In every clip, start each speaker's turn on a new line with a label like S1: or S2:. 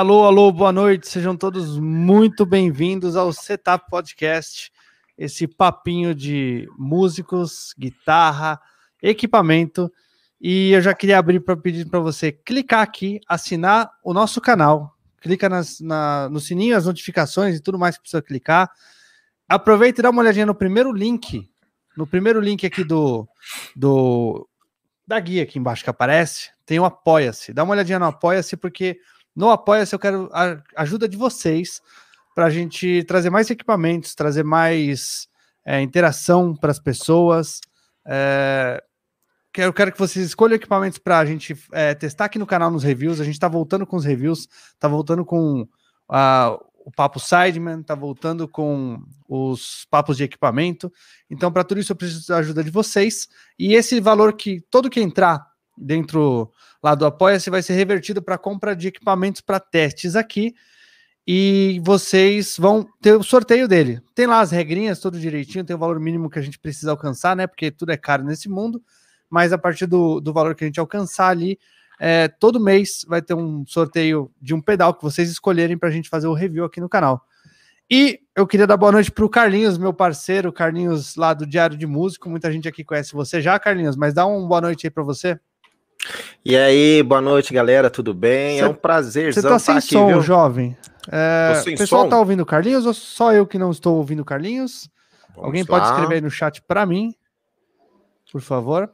S1: Alô, alô, boa noite. Sejam todos muito bem-vindos ao Setup Podcast. Esse papinho de músicos, guitarra, equipamento. E eu já queria abrir para pedir para você clicar aqui, assinar o nosso canal. Clica nas, na, no sininho, as notificações e tudo mais que precisa clicar. Aproveita e dá uma olhadinha no primeiro link. No primeiro link aqui do, do da guia aqui embaixo que aparece, tem o Apoia-se. Dá uma olhadinha no Apoia-se, porque no Apoia-se eu quero a ajuda de vocês para a gente trazer mais equipamentos, trazer mais é, interação para as pessoas. É, quero que vocês escolham equipamentos para a gente é, testar aqui no canal nos reviews. A gente está voltando com os reviews, está voltando com o papo Sideman, está voltando com os papos de equipamento. Então, para tudo isso, eu preciso da ajuda de vocês. E esse valor que todo que entrar dentro lá do Apoia-se vai ser revertido para compra de equipamentos para testes aqui. E vocês vão ter o sorteio dele. Tem lá as regrinhas, tudo direitinho, tem o valor mínimo que a gente precisa alcançar, né? Porque tudo é caro nesse mundo. Mas a partir do, do valor que a gente alcançar ali, é, todo mês vai ter um sorteio de um pedal que vocês escolherem para a gente fazer o review aqui no canal. E eu queria dar boa noite para o Carlinhos, meu parceiro, Carlinhos lá do Diário de Músico. Muita gente aqui conhece você já, Carlinhos, mas dá uma boa noite aí para você.
S2: E aí, boa noite, galera, tudo bem? Cê, é um prazer.
S1: Você tá sem aqui, som, viu? jovem. É, o pessoal som? tá ouvindo o Carlinhos ou só eu que não estou ouvindo o Carlinhos? Vamos Alguém lá. pode escrever aí no chat para mim, por favor.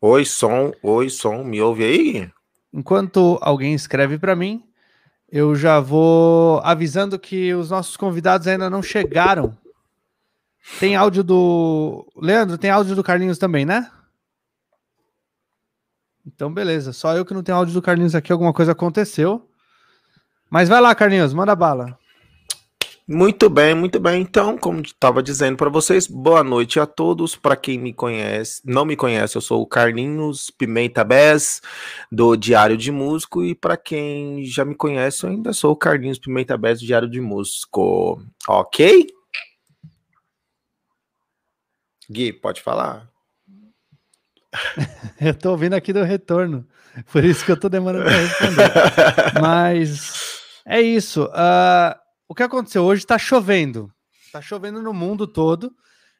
S2: Oi, som, oi, som, me ouve aí?
S1: Enquanto alguém escreve para mim, eu já vou avisando que os nossos convidados ainda não chegaram. Tem áudio do. Leandro, tem áudio do Carlinhos também, né? Então, beleza. Só eu que não tenho áudio do Carlinhos aqui, alguma coisa aconteceu. Mas vai lá, Carlinhos, manda bala.
S2: Muito bem, muito bem. Então, como estava dizendo para vocês, boa noite a todos. Para quem me conhece, não me conhece, eu sou o Carlinhos Pimenta Bez, do Diário de Músico. E para quem já me conhece, eu ainda sou o Carlinhos Pimenta Bez, do Diário de Músico. Ok? Gui, pode falar.
S1: eu tô ouvindo aqui do retorno, por isso que eu tô demorando para responder. Mas é isso. Uh, o que aconteceu hoje? Tá chovendo. Tá chovendo no mundo todo.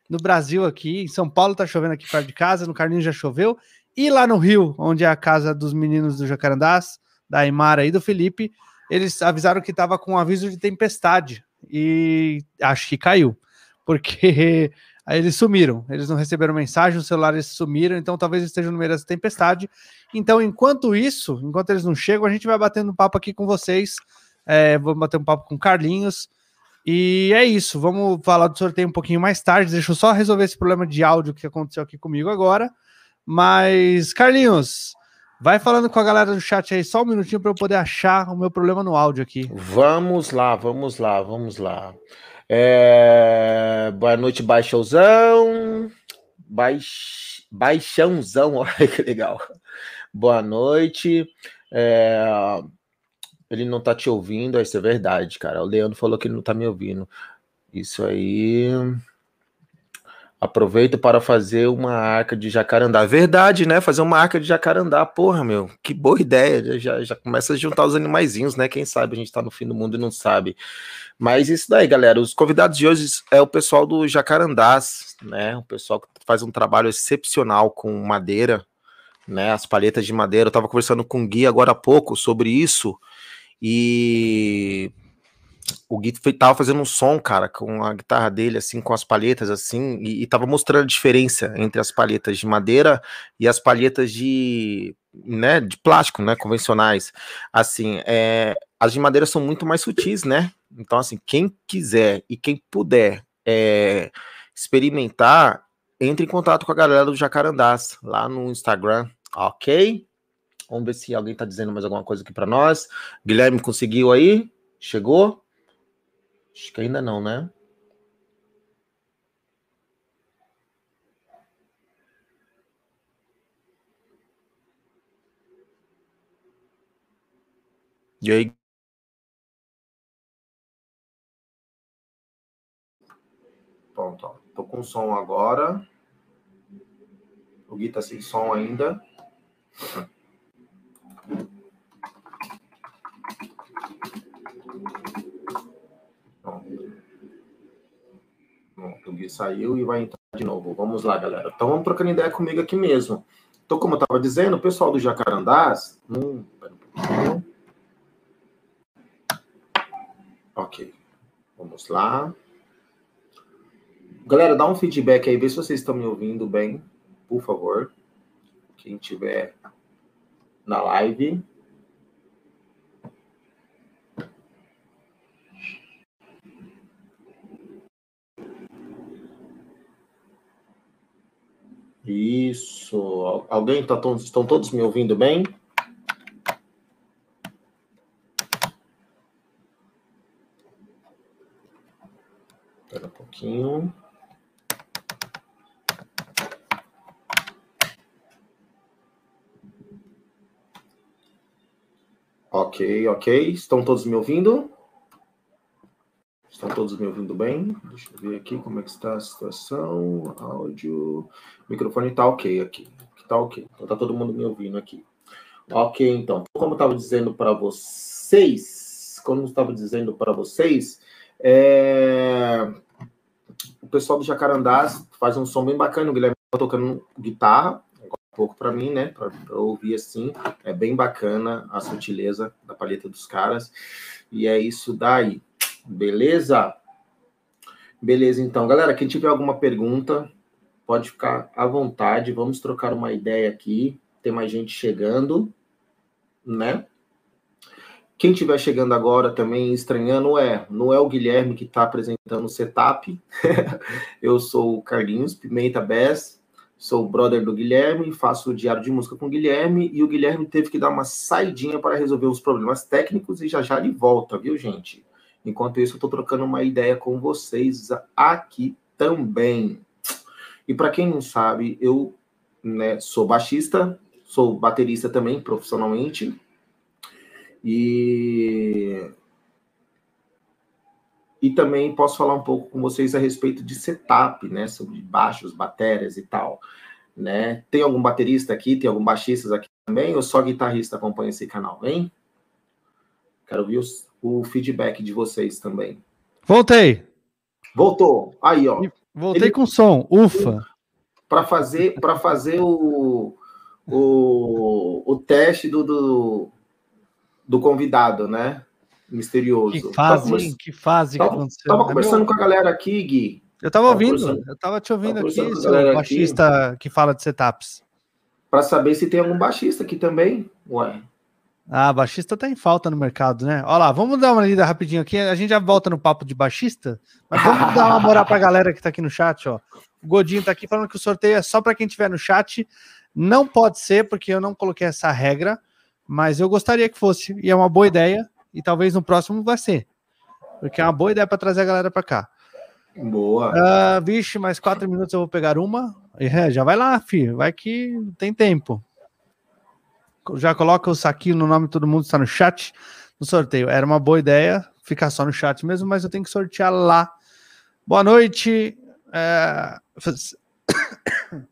S1: No Brasil aqui, em São Paulo tá chovendo aqui perto de casa, no Carlinhos já choveu. E lá no Rio, onde é a casa dos meninos do Jacarandás, da Aymara e do Felipe, eles avisaram que tava com aviso de tempestade. E acho que caiu. Porque Aí eles sumiram, eles não receberam mensagem, os celulares sumiram, então talvez estejam no meio dessa tempestade. Então, enquanto isso, enquanto eles não chegam, a gente vai batendo um papo aqui com vocês. É, bater um papo com Carlinhos. E é isso, vamos falar do sorteio um pouquinho mais tarde. Deixa eu só resolver esse problema de áudio que aconteceu aqui comigo agora. Mas, Carlinhos, vai falando com a galera do chat aí só um minutinho para eu poder achar o meu problema no áudio aqui.
S2: Vamos lá, vamos lá, vamos lá. É... Boa noite, Baixãozão. Baix... Baixãozão, olha que legal. Boa noite. É... Ele não tá te ouvindo, isso é verdade, cara. O Leandro falou que ele não tá me ouvindo. Isso aí. Aproveito para fazer uma arca de jacarandá. Verdade, né? Fazer uma arca de jacarandá, porra, meu. Que boa ideia. Já, já começa a juntar os animaizinhos, né? Quem sabe a gente tá no fim do mundo e não sabe. Mas isso daí, galera. Os convidados de hoje é o pessoal do Jacarandás, né? O pessoal que faz um trabalho excepcional com madeira, né? As palhetas de madeira. Eu tava conversando com o Gui agora há pouco sobre isso. E o Gui tava fazendo um som, cara, com a guitarra dele, assim, com as palhetas, assim, e, e tava mostrando a diferença entre as palhetas de madeira e as palhetas de, né, de plástico, né, convencionais. Assim, é, as de madeira são muito mais sutis, né? Então, assim, quem quiser e quem puder é, experimentar, entre em contato com a galera do Jacarandás lá no Instagram, ok? Vamos ver se alguém tá dizendo mais alguma coisa aqui para nós. Guilherme conseguiu aí? Chegou? Acho que ainda não, né? E aí, Pronto, ó. Tô com som agora. O Gui tá sem som ainda. O Gui saiu e vai entrar de novo. Vamos lá, galera. Então vamos trocando ideia comigo aqui mesmo. Então, como eu estava dizendo, o pessoal do Jacarandás. Hum, ok. Vamos lá. Galera, dá um feedback aí, vê se vocês estão me ouvindo bem, por favor. Quem tiver na live. Isso. Alguém tá, estão todos me ouvindo bem? Espera um pouquinho. Ok, ok. Estão todos me ouvindo? Estão todos me ouvindo bem? Deixa eu ver aqui como é que está a situação. Áudio. Microfone está ok aqui. Está ok. Então está todo mundo me ouvindo aqui. Ok, então. Como estava dizendo para vocês, como estava dizendo para vocês, é... o pessoal do Jacarandás faz um som bem bacana. O Guilherme está tocando guitarra, um pouco para mim, né? Para ouvir assim. É bem bacana a sutileza da palheta dos caras. E é isso daí. Beleza? Beleza, então. Galera, quem tiver alguma pergunta, pode ficar à vontade. Vamos trocar uma ideia aqui. Tem mais gente chegando, né? Quem estiver chegando agora também estranhando é, não é o Guilherme que está apresentando o setup. eu sou o Carlinhos Pimenta Bess, sou o brother do Guilherme, faço o diário de música com o Guilherme e o Guilherme teve que dar uma saidinha para resolver os problemas técnicos e já já ele volta, viu, gente? Enquanto isso, eu estou trocando uma ideia com vocês aqui também. E para quem não sabe, eu né, sou baixista, sou baterista também profissionalmente. E e também posso falar um pouco com vocês a respeito de setup, né, sobre baixos, baterias e tal, né? Tem algum baterista aqui, tem algum baixista aqui também ou só guitarrista acompanha esse canal, hein? Quero ver os, o feedback de vocês também.
S1: Voltei.
S2: Voltou. Aí, ó.
S1: Voltei Ele... com som. Ufa.
S2: Para fazer, para fazer o, o, o teste do, do, do convidado, né? Misterioso.
S1: Que fase, tava, que fase
S2: tava, que aconteceu. Tava conversando com a galera aqui, Gui.
S1: Eu tava, tava ouvindo, eu tava te ouvindo aqui, seu baixista aqui. que fala de setups.
S2: Para saber se tem algum baixista aqui também. Ué.
S1: Ah, baixista tá em falta no mercado, né? Olha lá, vamos dar uma lida rapidinho aqui. A gente já volta no papo de baixista, mas vamos dar uma moral pra galera que tá aqui no chat, ó. O Godinho tá aqui falando que o sorteio é só para quem tiver no chat. Não pode ser, porque eu não coloquei essa regra, mas eu gostaria que fosse, e é uma boa ideia, e talvez no próximo vai ser. Porque é uma boa ideia para trazer a galera para cá.
S2: Boa.
S1: Uh, vixe, mais quatro minutos eu vou pegar uma. É, já vai lá, filho. Vai que tem tempo já coloca o saquinho no nome de todo mundo, está no chat, no sorteio. Era uma boa ideia ficar só no chat mesmo, mas eu tenho que sortear lá. Boa noite. É...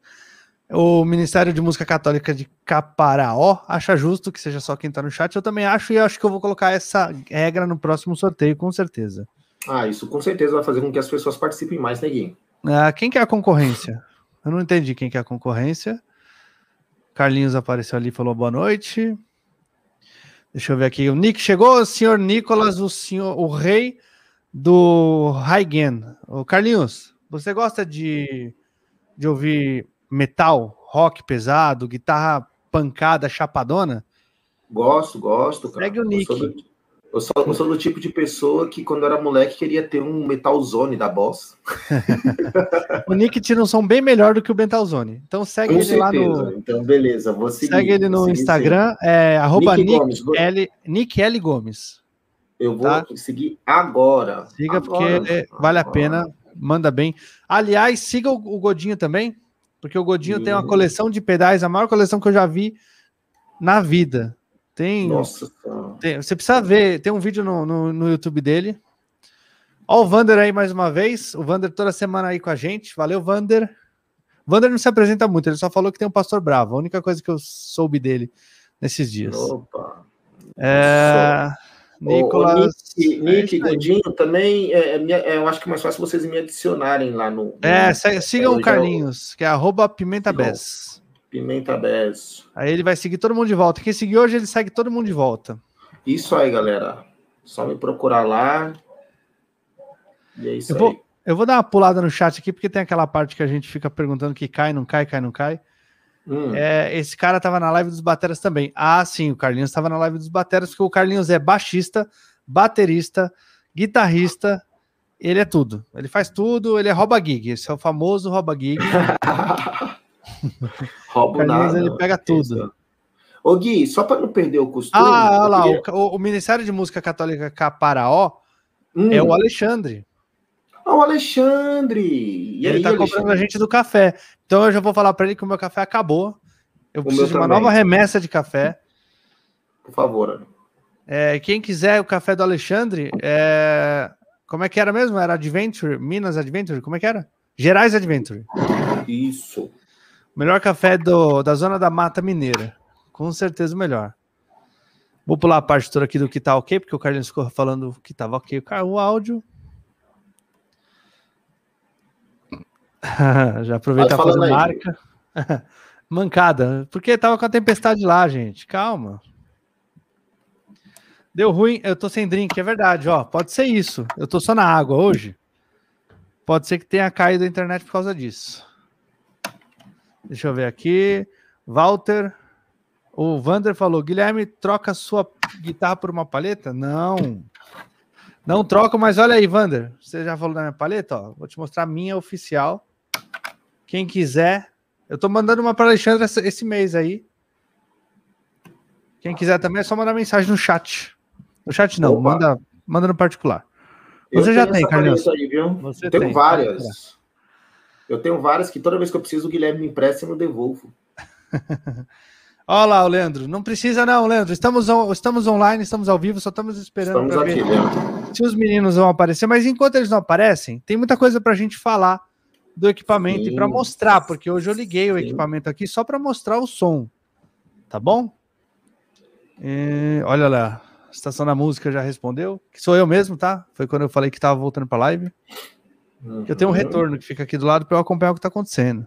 S1: O Ministério de Música Católica de Caparaó acha justo que seja só quem está no chat. Eu também acho, e acho que eu vou colocar essa regra no próximo sorteio, com certeza.
S2: Ah, isso com certeza vai fazer com que as pessoas participem mais, neguinho.
S1: Né, ah, quem que é a concorrência? Eu não entendi quem que é a concorrência. Carlinhos apareceu ali, falou boa noite. Deixa eu ver aqui. O Nick chegou, o senhor Nicolas, o senhor, o rei do Haigen. O Carlinhos, você gosta de, de ouvir metal, rock pesado, guitarra pancada, chapadona?
S2: Gosto, gosto.
S1: Cara. Segue o Nick.
S2: Eu sou, eu sou, do tipo de pessoa que, quando era moleque, queria ter um Metal Zone da Boss.
S1: o Nick tira um som bem melhor do que o Metal Zone. Então segue Com ele certeza. lá no.
S2: Então, beleza, vou seguir.
S1: Segue ele no Instagram, é arroba Nick, Nick, Gomes. L, Nick L. Gomes.
S2: Eu vou tá? seguir agora.
S1: Siga,
S2: agora,
S1: porque vale a pena, manda bem. Aliás, siga o, o Godinho também, porque o Godinho tem uma coleção de pedais, a maior coleção que eu já vi na vida. Tem, Nossa, tem, você precisa ver, tem um vídeo no, no, no YouTube dele. Ó, o Vander aí mais uma vez. O Vander toda semana aí com a gente. Valeu, Vander. Vander não se apresenta muito, ele só falou que tem um pastor bravo. A única coisa que eu soube dele nesses dias. Opa. É... Nicolas.
S2: Nick, Nick é Godinho também. É, é, eu acho que é mais fácil vocês me adicionarem lá no.
S1: É, no, sigam o Carlinhos, que é arroba Pimenta Bess.
S2: Pimenta.
S1: Aí ele vai seguir todo mundo de volta. Quem seguir hoje, ele segue todo mundo de volta.
S2: Isso aí, galera. Só me procurar lá. E é isso
S1: eu
S2: aí.
S1: Vou, eu vou dar uma pulada no chat aqui, porque tem aquela parte que a gente fica perguntando que cai, não cai, cai, não cai. Hum. É, esse cara tava na live dos Bateras também. Ah, sim, o Carlinhos estava na live dos Bateras, porque o Carlinhos é baixista, baterista, guitarrista, ele é tudo. Ele faz tudo, ele é rouba gig. Esse é o famoso rouba gig.
S2: Roubo Carlinhos,
S1: nada. ele pega tudo.
S2: Ô Gui, só para não perder o costume.
S1: Ah, olha lá, queria... o, o, Ministério de Música Católica Caparaó hum. é o Alexandre.
S2: Ah, o Alexandre! E
S1: ele aí, tá Alexandre? comprando a gente do café. Então eu já vou falar para ele que o meu café acabou. Eu o preciso de uma também. nova remessa de café.
S2: Por favor.
S1: É, quem quiser o café do Alexandre, é... como é que era mesmo? Era Adventure? Minas Adventure? Como é que era? Gerais Adventure.
S2: Isso.
S1: Melhor café do, da zona da Mata Mineira. Com certeza o melhor. Vou pular a parte toda aqui do que tá ok, porque o Carlinhos ficou falando que tava ok o áudio. Já aproveita a fazer marca. Mancada, porque tava com a tempestade lá, gente. Calma. Deu ruim, eu tô sem drink, é verdade, ó. Pode ser isso. Eu tô só na água hoje. Pode ser que tenha caído a internet por causa disso. Deixa eu ver aqui. Walter. O Vander falou: Guilherme, troca sua guitarra por uma paleta? Não. Não troco, mas olha aí, Vander. Você já falou da minha paleta? Ó, vou te mostrar a minha oficial. Quem quiser. Eu tô mandando uma para Alexandre esse mês aí. Quem quiser também é só mandar mensagem no chat. No chat não, manda, manda no particular. Você já tem, Carlinhos.
S2: Aí, viu? Você tenho tem. várias. Eu tenho várias que toda vez que eu preciso, o Guilherme me empresta e eu devolvo.
S1: Olha lá, o Leandro. Não precisa, não, Leandro. Estamos, estamos online, estamos ao vivo, só estamos esperando
S2: ver Leandro.
S1: se os meninos vão aparecer. Mas enquanto eles não aparecem, tem muita coisa para a gente falar do equipamento sim, e para mostrar, porque hoje eu liguei sim. o equipamento aqui só para mostrar o som. Tá bom? E, olha lá, a Estação da Música já respondeu. Que sou eu mesmo, tá? Foi quando eu falei que estava voltando para live. Uhum. Eu tenho um retorno que fica aqui do lado para eu acompanhar o que está acontecendo.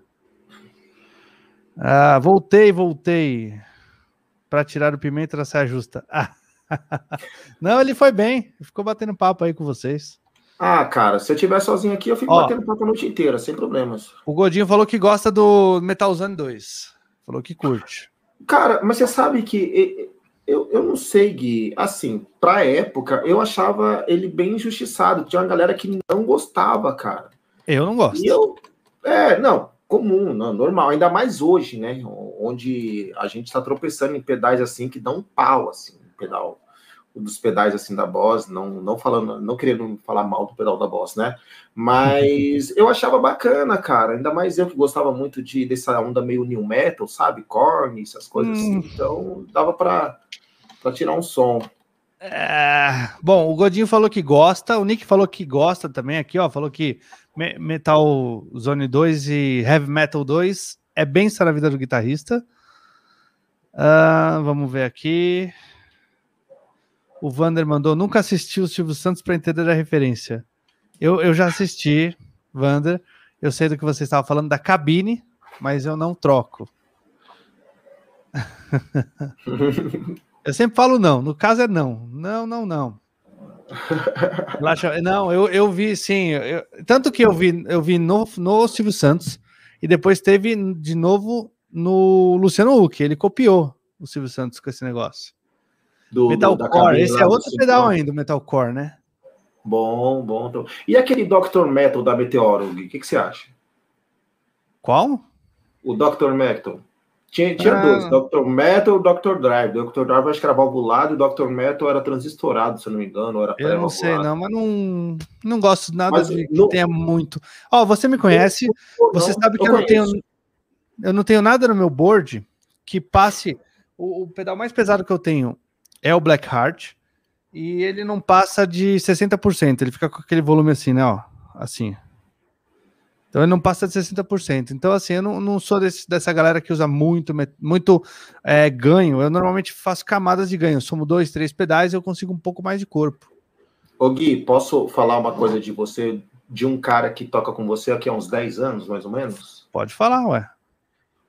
S1: Ah, voltei, voltei. Para tirar o pimenta da saia justa. Não, ele foi bem. Ficou batendo papo aí com vocês.
S2: Ah, cara, se eu estiver sozinho aqui, eu fico Ó, batendo papo a noite inteira, sem problemas.
S1: O Godinho falou que gosta do Metal Zone 2. Falou que curte.
S2: Cara, mas você sabe que eu, eu não sei, Gui. Assim, pra época, eu achava ele bem injustiçado. Tinha uma galera que não gostava, cara.
S1: Eu não gosto.
S2: E eu. É, não comum, não, normal, ainda mais hoje, né? Onde a gente está tropeçando em pedais assim que dão um pau, assim, pedal dos pedais assim da Boss, não, não falando, não querendo falar mal do pedal da Boss, né? Mas eu achava bacana, cara. Ainda mais eu que gostava muito de dessa onda meio new metal, sabe? Korn, essas coisas assim. hum. assim. Então dava para tirar um som.
S1: É... Bom, o Godinho falou que gosta, o Nick falou que gosta também aqui, ó. Falou que Metal Zone 2 e Heavy Metal 2 é bem na vida do guitarrista. Uh, vamos ver aqui. O Vander mandou: nunca assisti o Silvio Santos para entender a referência. Eu, eu já assisti, Vander. Eu sei do que você estava falando da cabine, mas eu não troco. eu sempre falo não. No caso é não. Não, não, não. Não, eu, eu vi, sim. Eu, tanto que eu vi, eu vi no, no Silvio Santos e depois teve de novo no Luciano Huck. Ele copiou o Silvio Santos com esse negócio. Do, Metalcore, esse é outro pedal ainda, o Metalcore, né?
S2: Bom, bom. E aquele Dr. Metal da Meteoro, o que, que você acha?
S1: Qual?
S2: O Dr. Metal. Tinha, tinha ah. dois, Dr. Metal e Dr. Drive. Dr. Drive acho que era valvulado e Dr. Metal era transistorado, se eu não me engano. Era
S1: eu não sei, não, mas não, não gosto nada mas, de que tenha muito. Ó, oh, você me conhece, você não, sabe que eu, eu não tenho. Eu não tenho nada no meu board que passe. O, o, pedal mais pesado que eu tenho é o Black Heart. E ele não passa de 60%. Ele fica com aquele volume assim, né? Ó, assim. Então ele não passa de 60%. Então, assim, eu não, não sou desse, dessa galera que usa muito, muito é, ganho. Eu normalmente faço camadas de ganho. Somo dois, três pedais, eu consigo um pouco mais de corpo.
S2: Ô Gui, posso falar uma coisa de você, de um cara que toca com você aqui há uns 10 anos, mais ou menos?
S1: Pode falar, ué.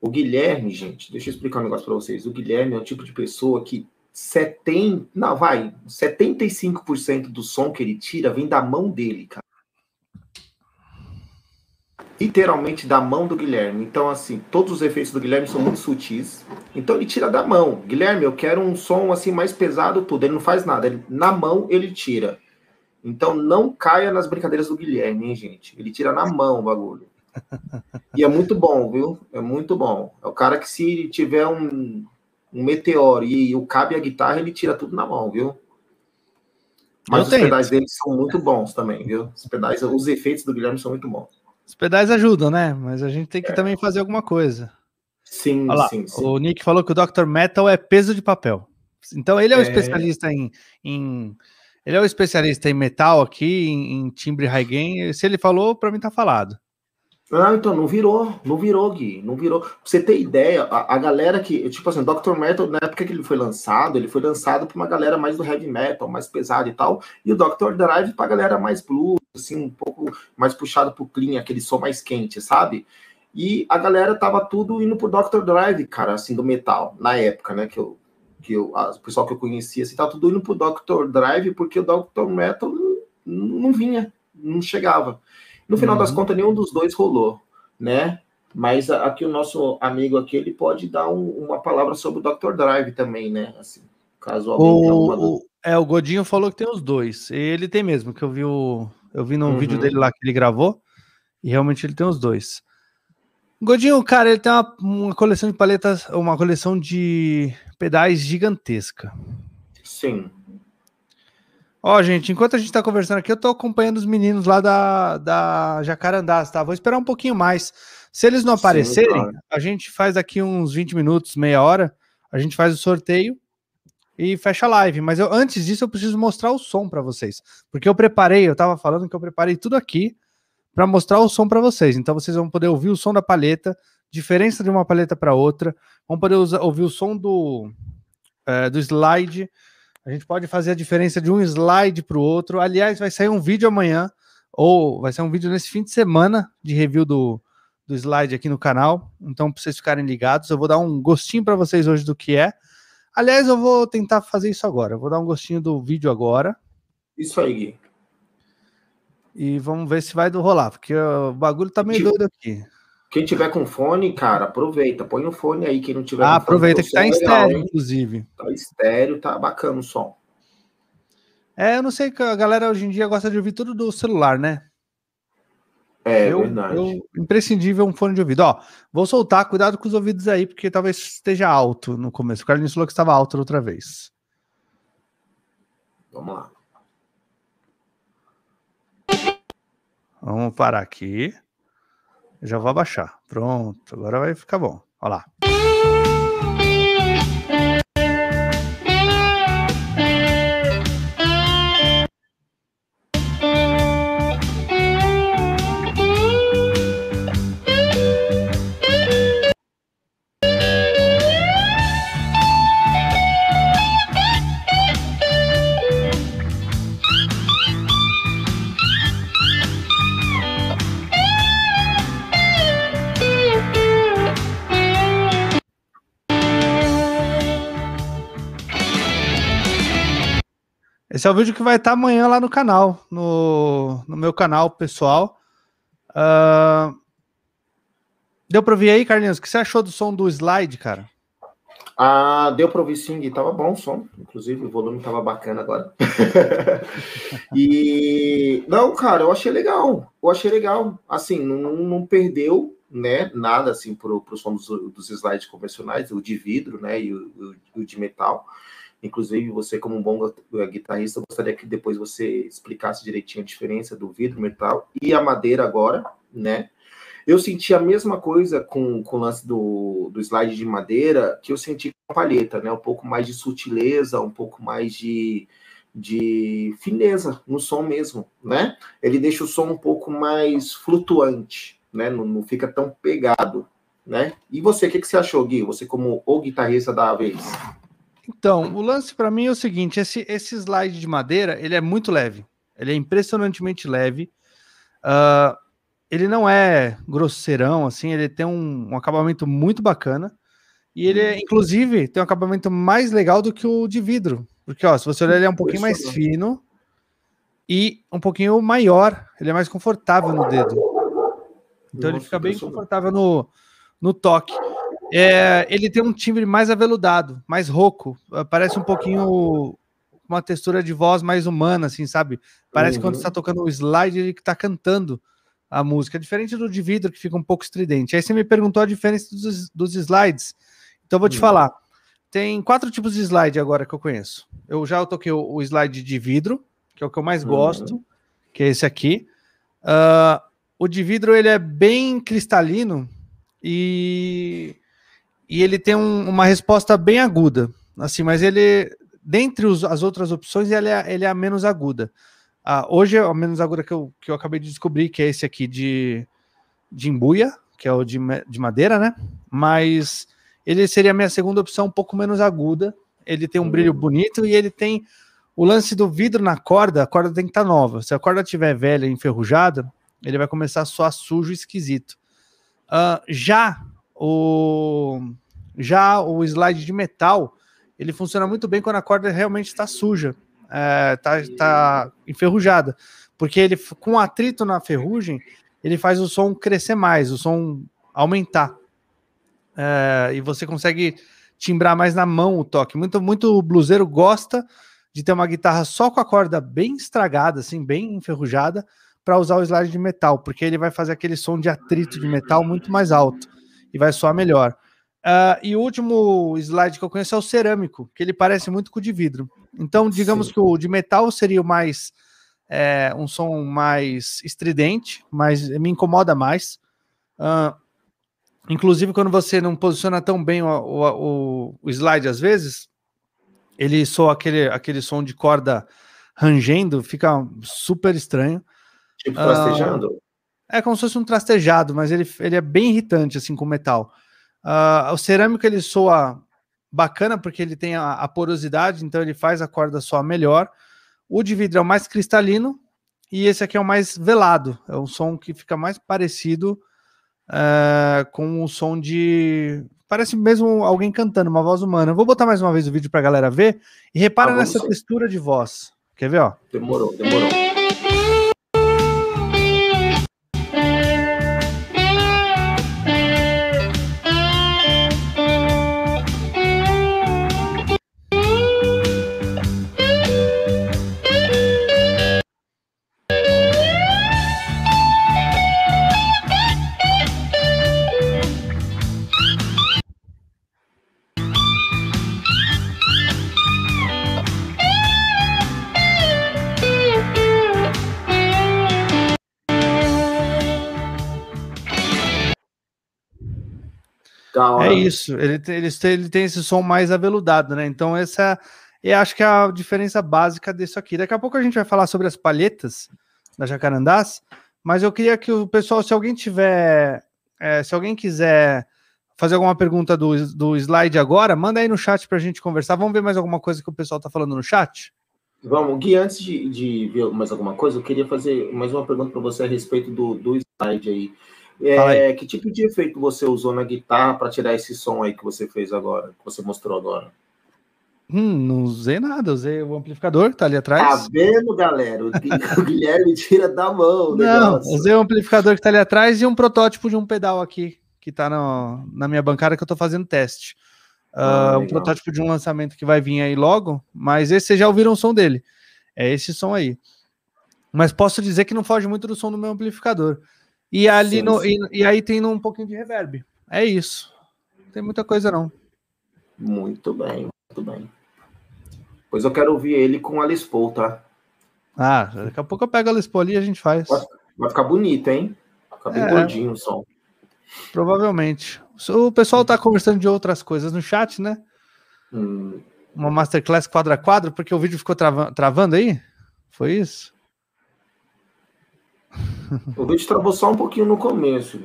S2: O Guilherme, gente, deixa eu explicar um negócio para vocês. O Guilherme é o tipo de pessoa que 70, não, vai, 75% do som que ele tira vem da mão dele, cara literalmente da mão do Guilherme. Então, assim, todos os efeitos do Guilherme são muito sutis. Então ele tira da mão. Guilherme, eu quero um som assim mais pesado, tudo. Ele não faz nada. Ele, na mão ele tira. Então não caia nas brincadeiras do Guilherme, hein, gente? Ele tira na mão o bagulho. E é muito bom, viu? É muito bom. É o cara que se tiver um, um meteoro e o cabe a guitarra, ele tira tudo na mão, viu? Mas eu os tenho. pedais dele são muito bons também, viu? Os pedais, os efeitos do Guilherme são muito bons.
S1: Os pedais ajudam, né? Mas a gente tem que é. também fazer alguma coisa.
S2: Sim, sim, sim,
S1: O Nick falou que o Dr. Metal é peso de papel. Então ele é o é... especialista em, em, Ele é o especialista em metal aqui, em, em timbre high gain. Se ele falou, para mim tá falado.
S2: Ah, então, não virou, não virou, Gui, não virou. Pra você ter ideia, a, a, galera que, tipo assim, Dr. Metal, na época que ele foi lançado, ele foi lançado pra uma galera mais do heavy metal, mais pesado e tal, e o Dr. Drive pra galera mais blues, assim, um pouco mais puxado pro clean, aquele som mais quente, sabe? E a galera tava tudo indo pro Dr. Drive, cara, assim, do metal, na época, né, que eu, que eu, o pessoal que eu conhecia, assim, tava tudo indo pro Dr. Drive, porque o Dr. Metal não, não vinha, não chegava. No final uhum. das contas, nenhum dos dois rolou, né? Mas aqui o nosso amigo aqui, ele pode dar um, uma palavra sobre o Dr. Drive também, né? Assim, caso alguém o, tenha
S1: uma É, o Godinho falou que tem os dois. Ele tem mesmo, que eu vi o, eu vi num uhum. vídeo dele lá que ele gravou, e realmente ele tem os dois. Godinho, cara, ele tem uma, uma coleção de paletas, uma coleção de pedais gigantesca.
S2: Sim.
S1: Ó, gente, enquanto a gente tá conversando aqui, eu tô acompanhando os meninos lá da, da Jacarandás, tá? Vou esperar um pouquinho mais. Se eles não aparecerem, Sim, claro. a gente faz aqui uns 20 minutos, meia hora, a gente faz o sorteio e fecha a live. Mas eu, antes disso, eu preciso mostrar o som para vocês. Porque eu preparei, eu tava falando que eu preparei tudo aqui para mostrar o som para vocês. Então vocês vão poder ouvir o som da paleta, diferença de uma paleta para outra, vão poder usar, ouvir o som do, é, do slide a gente pode fazer a diferença de um slide para o outro. Aliás, vai sair um vídeo amanhã, ou vai sair um vídeo nesse fim de semana de review do, do slide aqui no canal. Então, para vocês ficarem ligados, eu vou dar um gostinho para vocês hoje do que é. Aliás, eu vou tentar fazer isso agora. Eu vou dar um gostinho do vídeo agora.
S2: Isso aí, Gui.
S1: E vamos ver se vai do rolar, porque o bagulho tá meio doido aqui.
S2: Quem tiver com fone, cara, aproveita. Põe o fone aí. Quem não tiver
S1: ah, aproveita que tá em estéreo, inclusive.
S2: Tá estéreo, tá bacana o som.
S1: É, eu não sei que a galera hoje em dia gosta de ouvir tudo do celular, né?
S2: É, eu, verdade. Eu,
S1: imprescindível um fone de ouvido. Ó, vou soltar, cuidado com os ouvidos aí, porque talvez esteja alto no começo. O Carlinhos falou que estava alto outra vez.
S2: Vamos lá.
S1: Vamos parar aqui. Eu já vou abaixar. Pronto, agora vai ficar bom. Olha lá. Esse é o vídeo que vai estar amanhã lá no canal, no, no meu canal pessoal. Uh... Deu para ouvir aí, Carlinhos? O que você achou do som do slide, cara?
S2: Ah, deu para ouvir sim, tava bom o som, inclusive o volume tava bacana agora. e não, cara, eu achei legal, eu achei legal, assim, não, não perdeu, né, nada assim pro, pro som dos, dos slides convencionais, o de vidro, né, e o, o, o de metal. Inclusive, você, como um bom guitarrista, gostaria que depois você explicasse direitinho a diferença do vidro, metal e a madeira agora, né? Eu senti a mesma coisa com, com o lance do, do slide de madeira que eu senti com a palheta, né? Um pouco mais de sutileza, um pouco mais de, de fineza no som mesmo, né? Ele deixa o som um pouco mais flutuante, né? Não, não fica tão pegado, né? E você, o que, que você achou, Gui? Você como o guitarrista da vez?
S1: Então, o lance para mim é o seguinte: esse, esse slide de madeira ele é muito leve, ele é impressionantemente leve. Uh, ele não é grosseirão, assim, ele tem um, um acabamento muito bacana. E ele, é, inclusive, tem um acabamento mais legal do que o de vidro. Porque, ó, se você olhar, ele é um pouquinho mais fino e um pouquinho maior. Ele é mais confortável no dedo. Então ele fica bem confortável no, no toque. É, ele tem um timbre mais aveludado, mais rouco. Parece um pouquinho uma textura de voz mais humana, assim, sabe? Parece uhum. quando está tocando o slide, ele que tá cantando a música. Diferente do de vidro, que fica um pouco estridente. Aí você me perguntou a diferença dos, dos slides. Então eu vou te uhum. falar. Tem quatro tipos de slide agora que eu conheço. Eu já toquei o, o slide de vidro, que é o que eu mais uhum. gosto, que é esse aqui. Uh, o de vidro ele é bem cristalino e, e ele tem um, uma resposta bem aguda, assim, mas ele dentre os, as outras opções ele é, ele é a menos aguda. Uh, hoje a menos aguda que eu, que eu acabei de descobrir que é esse aqui de, de embuia, que é o de, de madeira, né? Mas ele seria a minha segunda opção, um pouco menos aguda. Ele tem um brilho bonito e ele tem o lance do vidro na corda. A corda tem que estar tá nova. Se a corda estiver velha, enferrujada, ele vai começar a soar sujo, esquisito. Uh, já o já o slide de metal, ele funciona muito bem quando a corda realmente está suja, está é, tá enferrujada, porque ele com atrito na ferrugem, ele faz o som crescer mais, o som aumentar. É, e você consegue timbrar mais na mão o toque. Muito, muito bluseiro gosta de ter uma guitarra só com a corda bem estragada, assim, bem enferrujada, para usar o slide de metal, porque ele vai fazer aquele som de atrito de metal muito mais alto e vai soar melhor. Uh, e o último slide que eu conheço é o cerâmico, que ele parece muito com o de vidro. Então, digamos Sim. que o de metal seria o mais é, um som mais estridente, mas me incomoda mais. Uh, Inclusive, quando você não posiciona tão bem o, o, o slide, às vezes, ele soa aquele, aquele som de corda rangendo, fica super estranho.
S2: Tipo?
S1: Uh, é como se fosse um trastejado, mas ele, ele é bem irritante, assim, com metal. Uh, o cerâmico, ele soa bacana, porque ele tem a, a, porosidade, então ele faz a corda soar melhor. O de vidro é o mais cristalino, e esse aqui é o mais velado. É um som que fica mais parecido uh, com o som de. Parece mesmo alguém cantando, uma voz humana. vou botar mais uma vez o vídeo para a galera ver. E repara ah, nessa textura de voz. Quer ver? Ó?
S2: Demorou, demorou.
S1: É isso, ele, ele, ele tem esse som mais aveludado, né? Então, essa eu acho que é a diferença básica disso aqui. Daqui a pouco a gente vai falar sobre as palhetas da Jacarandás, mas eu queria que o pessoal, se alguém tiver, é, se alguém quiser fazer alguma pergunta do, do slide agora, manda aí no chat para a gente conversar. Vamos ver mais alguma coisa que o pessoal está falando no chat?
S2: Vamos, Gui, antes de, de ver mais alguma coisa, eu queria fazer mais uma pergunta para você a respeito do, do slide aí. É, que tipo de efeito você usou na guitarra para tirar esse som aí que você fez agora, que você mostrou agora?
S1: Hum, não usei nada, usei o amplificador que tá ali atrás.
S2: Tá vendo, galera? O Guilherme tira da mão.
S1: Não, usei o amplificador que tá ali atrás e um protótipo de um pedal aqui, que tá no, na minha bancada que eu tô fazendo teste. Ah, uh, um protótipo de um lançamento que vai vir aí logo, mas esse vocês já ouviram o som dele. É esse som aí. Mas posso dizer que não foge muito do som do meu amplificador. E ali sim, no, sim. E, e, aí tem um pouquinho de reverb. É isso. Não tem muita coisa não.
S2: Muito bem, muito bem. Pois eu quero ouvir ele com a Les Paul, tá?
S1: Ah, daqui a pouco eu pego a Les Paul ali e a gente faz.
S2: Vai, ficar bonito, hein? Vai ficar bem é, gordinho o som.
S1: Provavelmente. O pessoal tá conversando de outras coisas no chat, né? Hum. Uma masterclass quadro a quadro, porque o vídeo ficou trava travando aí? Foi isso?
S2: O vídeo travou só um pouquinho no começo.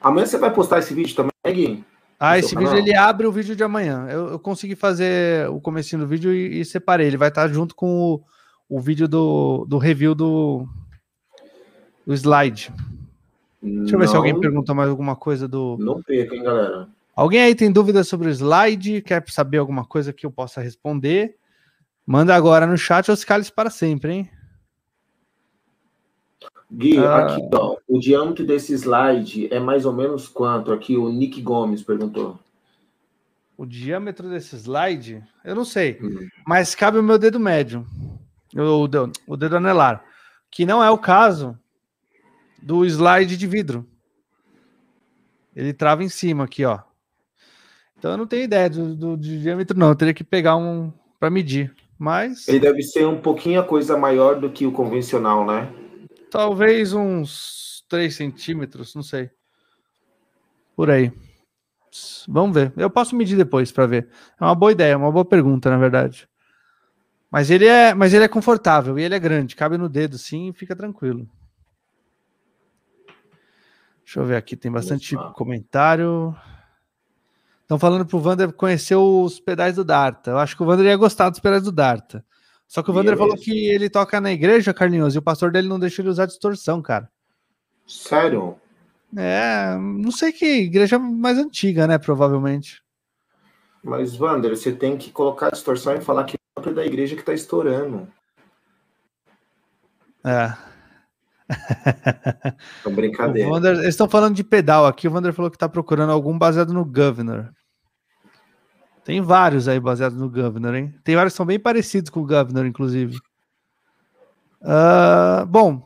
S2: Amanhã você vai postar esse vídeo também, Gui?
S1: Ah, esse vídeo ele abre o vídeo de amanhã. Eu, eu consegui fazer o comecinho do vídeo e, e separei. Ele vai estar junto com o, o vídeo do, do review do, do slide. Deixa eu ver se alguém perguntou mais alguma coisa do.
S2: Não perca, hein, galera.
S1: Alguém aí tem dúvidas sobre o slide? Quer saber alguma coisa que eu possa responder? Manda agora no chat ou se cale para sempre, hein?
S2: Gui, ah. aqui, ó, o diâmetro desse slide é mais ou menos quanto? Aqui o Nick Gomes perguntou.
S1: O diâmetro desse slide? Eu não sei, hum. mas cabe o meu dedo médio, o, o, o dedo anelar, que não é o caso do slide de vidro. Ele trava em cima aqui, ó. Então eu não tenho ideia do, do, do diâmetro, não. Eu teria que pegar um para medir. Mas.
S2: Ele deve ser um pouquinho a coisa maior do que o convencional, né?
S1: Talvez uns 3 centímetros, não sei. Por aí. Vamos ver. Eu posso medir depois para ver. É uma boa ideia, uma boa pergunta, na verdade. Mas ele é, mas ele é confortável e ele é grande, cabe no dedo sim e fica tranquilo. Deixa eu ver aqui, tem bastante comentário. Estão falando pro Wander conhecer os pedais do Darta. Eu acho que o Wander ia gostar dos pedais do Darta. Só que o Wander falou que ele toca na igreja, Carlinhos, e o pastor dele não deixa ele usar distorção, cara.
S2: Sério?
S1: É, não sei que igreja mais antiga, né? Provavelmente.
S2: Mas, Wander, você tem que colocar a distorção e falar que é da igreja que tá estourando.
S1: É.
S2: É brincadeira.
S1: Wander, eles estão falando de pedal aqui. O Wander falou que está procurando algum baseado no Governor. Tem vários aí baseados no Governor, hein? Tem vários que são bem parecidos com o Governor, inclusive. Uh, bom,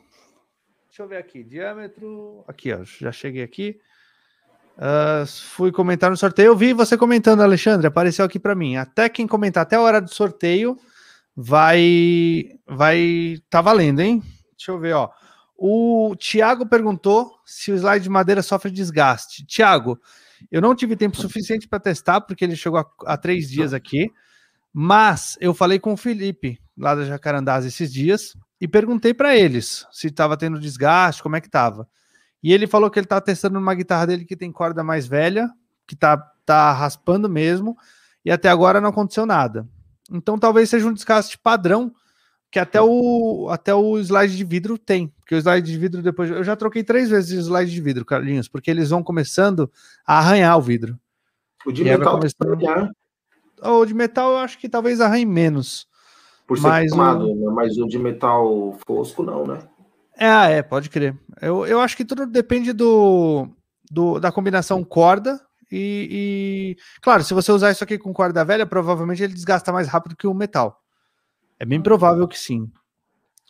S1: deixa eu ver aqui. Diâmetro. Aqui, ó. Já cheguei aqui. Uh, fui comentar no sorteio. Eu vi você comentando, Alexandre. Apareceu aqui para mim. Até quem comentar até a hora do sorteio vai vai tá valendo, hein? Deixa eu ver, ó. O Tiago perguntou se o slide de madeira sofre desgaste. Tiago, eu não tive tempo suficiente para testar, porque ele chegou há três dias aqui, mas eu falei com o Felipe, lá da Jacarandás, esses dias, e perguntei para eles se estava tendo desgaste, como é que estava. E ele falou que ele está testando uma guitarra dele que tem corda mais velha, que está tá raspando mesmo, e até agora não aconteceu nada. Então talvez seja um desgaste padrão que até o, até o slide de vidro tem. Porque o slide de vidro depois. Eu já troquei três vezes o slide de vidro, Carlinhos, porque eles vão começando a arranhar o vidro.
S2: O de metal começando...
S1: O de metal eu acho que talvez arranhe menos.
S2: Por ser mas queimado, o... né? mas o de metal fosco não, né?
S1: É, é, pode crer. Eu, eu acho que tudo depende do, do da combinação corda e, e, Claro, se você usar isso aqui com corda velha, provavelmente ele desgasta mais rápido que o metal. É bem provável que sim.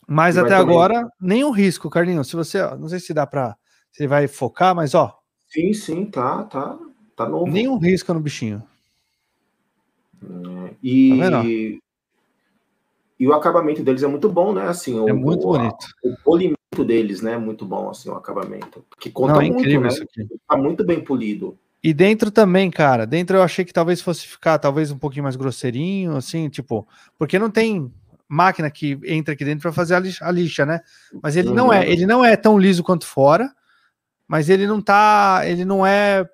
S1: Mas até agora, nenhum risco, Carlinhos. Se você, não sei se dá para, você vai focar, mas ó.
S2: Sim, sim, tá, tá, tá novo.
S1: Nenhum risco no bichinho.
S2: É, e tá e o acabamento deles é muito bom, né? Assim,
S1: é o, muito bonito.
S2: o polimento deles, né? É muito bom, assim, o acabamento. Que conta não, é muito, né? Tá muito bem polido.
S1: E dentro também, cara. Dentro eu achei que talvez fosse ficar talvez um pouquinho mais grosseirinho, assim, tipo, porque não tem máquina que entra aqui dentro para fazer a lixa, a lixa, né? Mas ele uhum. não é, uhum. ele não é tão liso quanto fora, mas ele não tá, ele não é,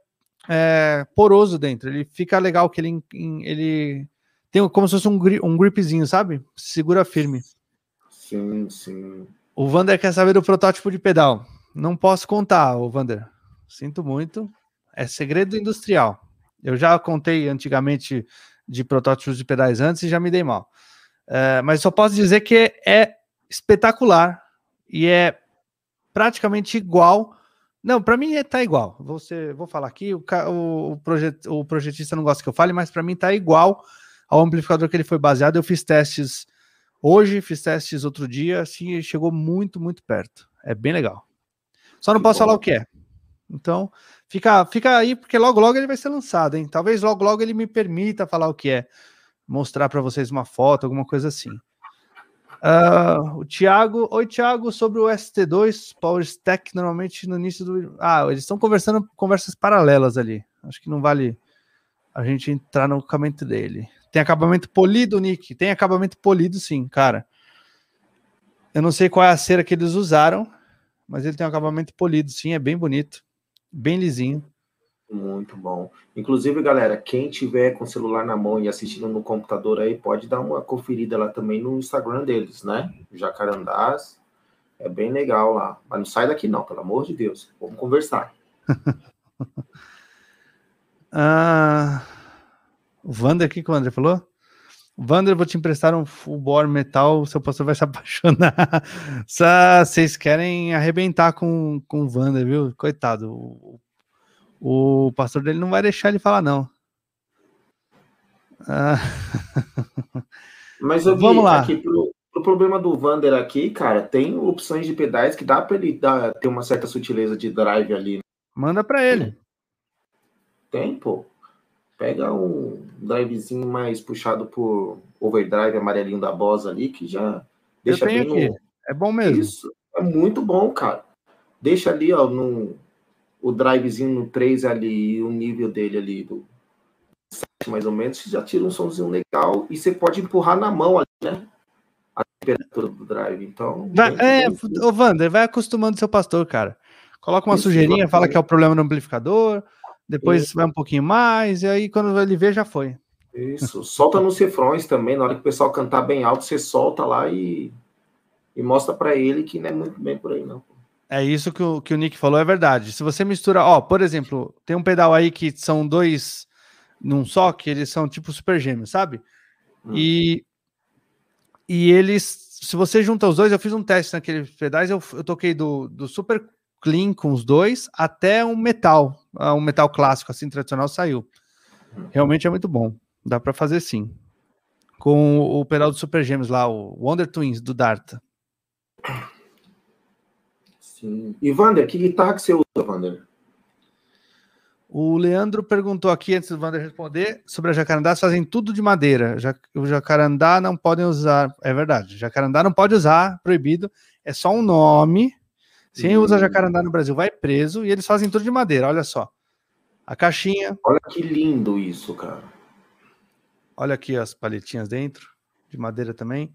S1: é poroso dentro. Ele fica legal que ele, ele tem como se fosse um, um gripzinho, sabe? Segura firme.
S2: Sim, sim.
S1: O Vander quer saber do protótipo de pedal. Não posso contar, o Vander. Sinto muito. É segredo industrial. Eu já contei antigamente de protótipos de pedais antes e já me dei mal. É, mas só posso dizer que é espetacular e é praticamente igual. Não, para mim está igual. Você, vou falar aqui, o, o, projet, o projetista não gosta que eu fale, mas para mim está igual ao amplificador que ele foi baseado. Eu fiz testes hoje, fiz testes outro dia, assim, chegou muito, muito perto. É bem legal. Só não posso falar o que é. Então, fica, fica aí, porque logo, logo ele vai ser lançado, hein? Talvez logo, logo ele me permita falar o que é mostrar para vocês uma foto, alguma coisa assim. Uh, o Thiago, oi Thiago, sobre o ST2 Power Stack, normalmente no início do. Ah, eles estão conversando conversas paralelas ali. Acho que não vale a gente entrar no acabamento dele. Tem acabamento polido, Nick? Tem acabamento polido, sim, cara. Eu não sei qual é a cera que eles usaram, mas ele tem um acabamento polido, sim, é bem bonito, bem lisinho.
S2: Muito bom. Inclusive, galera, quem tiver com o celular na mão e assistindo no computador aí, pode dar uma conferida lá também no Instagram deles, né? Jacarandás. É bem legal lá. Mas não sai daqui, não, pelo amor de Deus. Vamos conversar.
S1: ah, o Wander, o que, o Wander falou? Wander, vou te emprestar um full metal, seu pastor vai se apaixonar. Vocês querem arrebentar com, com o Wander, viu? Coitado. O, o pastor dele não vai deixar ele falar, não.
S2: Ah. Mas eu vi Vamos lá. aqui pro, pro problema do Vander aqui, cara, tem opções de pedais que dá para ele dar, ter uma certa sutileza de drive ali. Né?
S1: Manda para ele.
S2: Tem, pô. Pega um drivezinho mais puxado por overdrive amarelinho da Boss ali, que já deixa bem
S1: aqui. No... É bom mesmo. Isso,
S2: é muito bom, cara. Deixa ali, ó, no, o drivezinho no 3 ali, o nível dele ali do 7 mais ou menos, você já tira um somzinho legal e você pode empurrar na mão ali, né? A temperatura do drive. Então.
S1: Vai, é, ô Wander, vai acostumando seu pastor, cara. Coloca uma sujeirinha, fala que é o problema do amplificador, depois Isso. vai um pouquinho mais, e aí quando ele vê, já foi.
S2: Isso, solta nos cifrões também, na hora que o pessoal cantar bem alto, você solta lá e, e mostra para ele que não é muito bem por aí, não.
S1: É isso que o, que o Nick falou, é verdade. Se você mistura, ó, por exemplo, tem um pedal aí que são dois num só, que eles são tipo super gêmeos, sabe? Hum. E, e eles, se você junta os dois, eu fiz um teste naqueles pedais, eu, eu toquei do, do super clean com os dois até um metal, ah, um metal clássico, assim, tradicional, saiu. Realmente é muito bom. Dá para fazer sim. Com o, o pedal do Super Gêmeos lá, o Wonder Twins do Darta.
S2: Sim. E Wander, que guitarra que você usa, Wander?
S1: O Leandro perguntou aqui, antes do Wander responder, sobre a jacarandá, fazem tudo de madeira. O jacarandá não podem usar. É verdade, jacarandá não pode usar, proibido. É só um nome. Quem usa jacarandá no Brasil vai preso e eles fazem tudo de madeira, olha só. A caixinha.
S2: Olha que lindo isso, cara.
S1: Olha aqui as paletinhas dentro, de madeira também.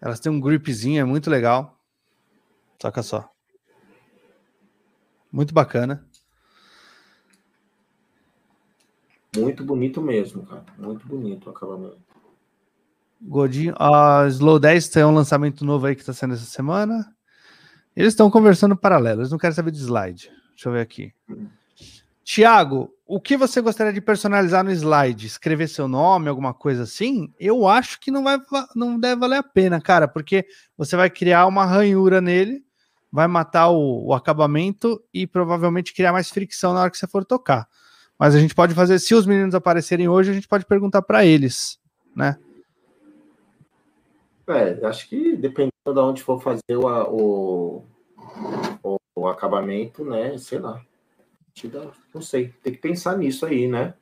S1: Elas têm um gripzinho, é muito legal. Saca só. Muito bacana.
S2: Muito bonito mesmo, cara. Muito bonito o acabamento.
S1: Godinho, a Slow 10 tem um lançamento novo aí que está sendo essa semana. Eles estão conversando paralelo, eles não querem saber de slide. Deixa eu ver aqui. Tiago, o que você gostaria de personalizar no slide? Escrever seu nome, alguma coisa assim? Eu acho que não vai não deve valer a pena, cara, porque você vai criar uma ranhura nele vai matar o, o, acabamento e provavelmente criar mais fricção na hora que você for tocar. Mas a gente pode fazer, se os meninos aparecerem hoje, a gente pode perguntar para eles, né?
S2: É, acho que dependendo de onde for fazer o, o, o acabamento, né? Sei lá. Não sei, tem que pensar nisso aí, né?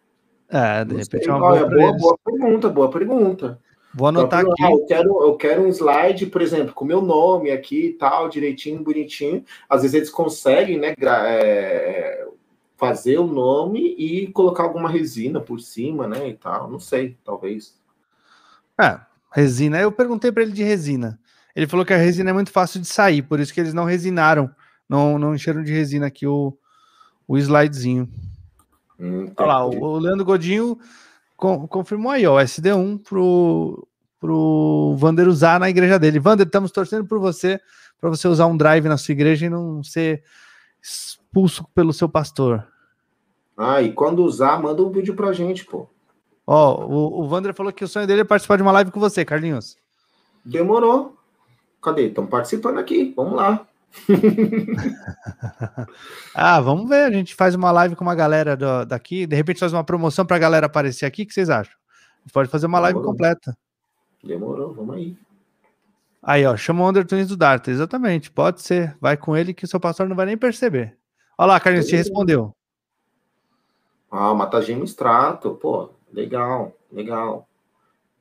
S1: É, de repente é uma boa,
S2: boa, boa pergunta, boa pergunta.
S1: Vou anotar então, aqui.
S2: eu, quero, eu quero um slide, por exemplo, com meu nome aqui e tal, direitinho, bonitinho. Às vezes eles conseguem, né, é, fazer o nome e colocar alguma resina por cima, né, e tal. Não sei, talvez.
S1: É, resina. Eu perguntei para ele de resina. Ele falou que a resina é muito fácil de sair, por isso que eles não resinaram, não, não encheram de resina aqui o, o slidezinho. Hum, Olha lá, o Leandro Godinho confirmou aí, ó, SD1 pro, pro Vander usar na igreja dele. Vander, estamos torcendo por você, para você usar um drive na sua igreja e não ser expulso pelo seu pastor.
S2: Ah, e quando usar, manda um vídeo pra gente, pô.
S1: Ó, o, o Vander falou que o sonho dele é participar de uma live com você, Carlinhos.
S2: Demorou. Cadê? Estão participando aqui. Vamos lá.
S1: ah, vamos ver. A gente faz uma live com uma galera do, daqui. De repente faz uma promoção para a galera aparecer aqui. O que vocês acham? Pode fazer uma live completa.
S2: Demorou, vamos aí.
S1: Aí, ó, chama o Undertones do Dart. Exatamente, pode ser. Vai com ele que o seu pastor não vai nem perceber. Olha lá, Carlinhos, te respondeu.
S2: Ah, Matagema Extrato, pô, legal, legal.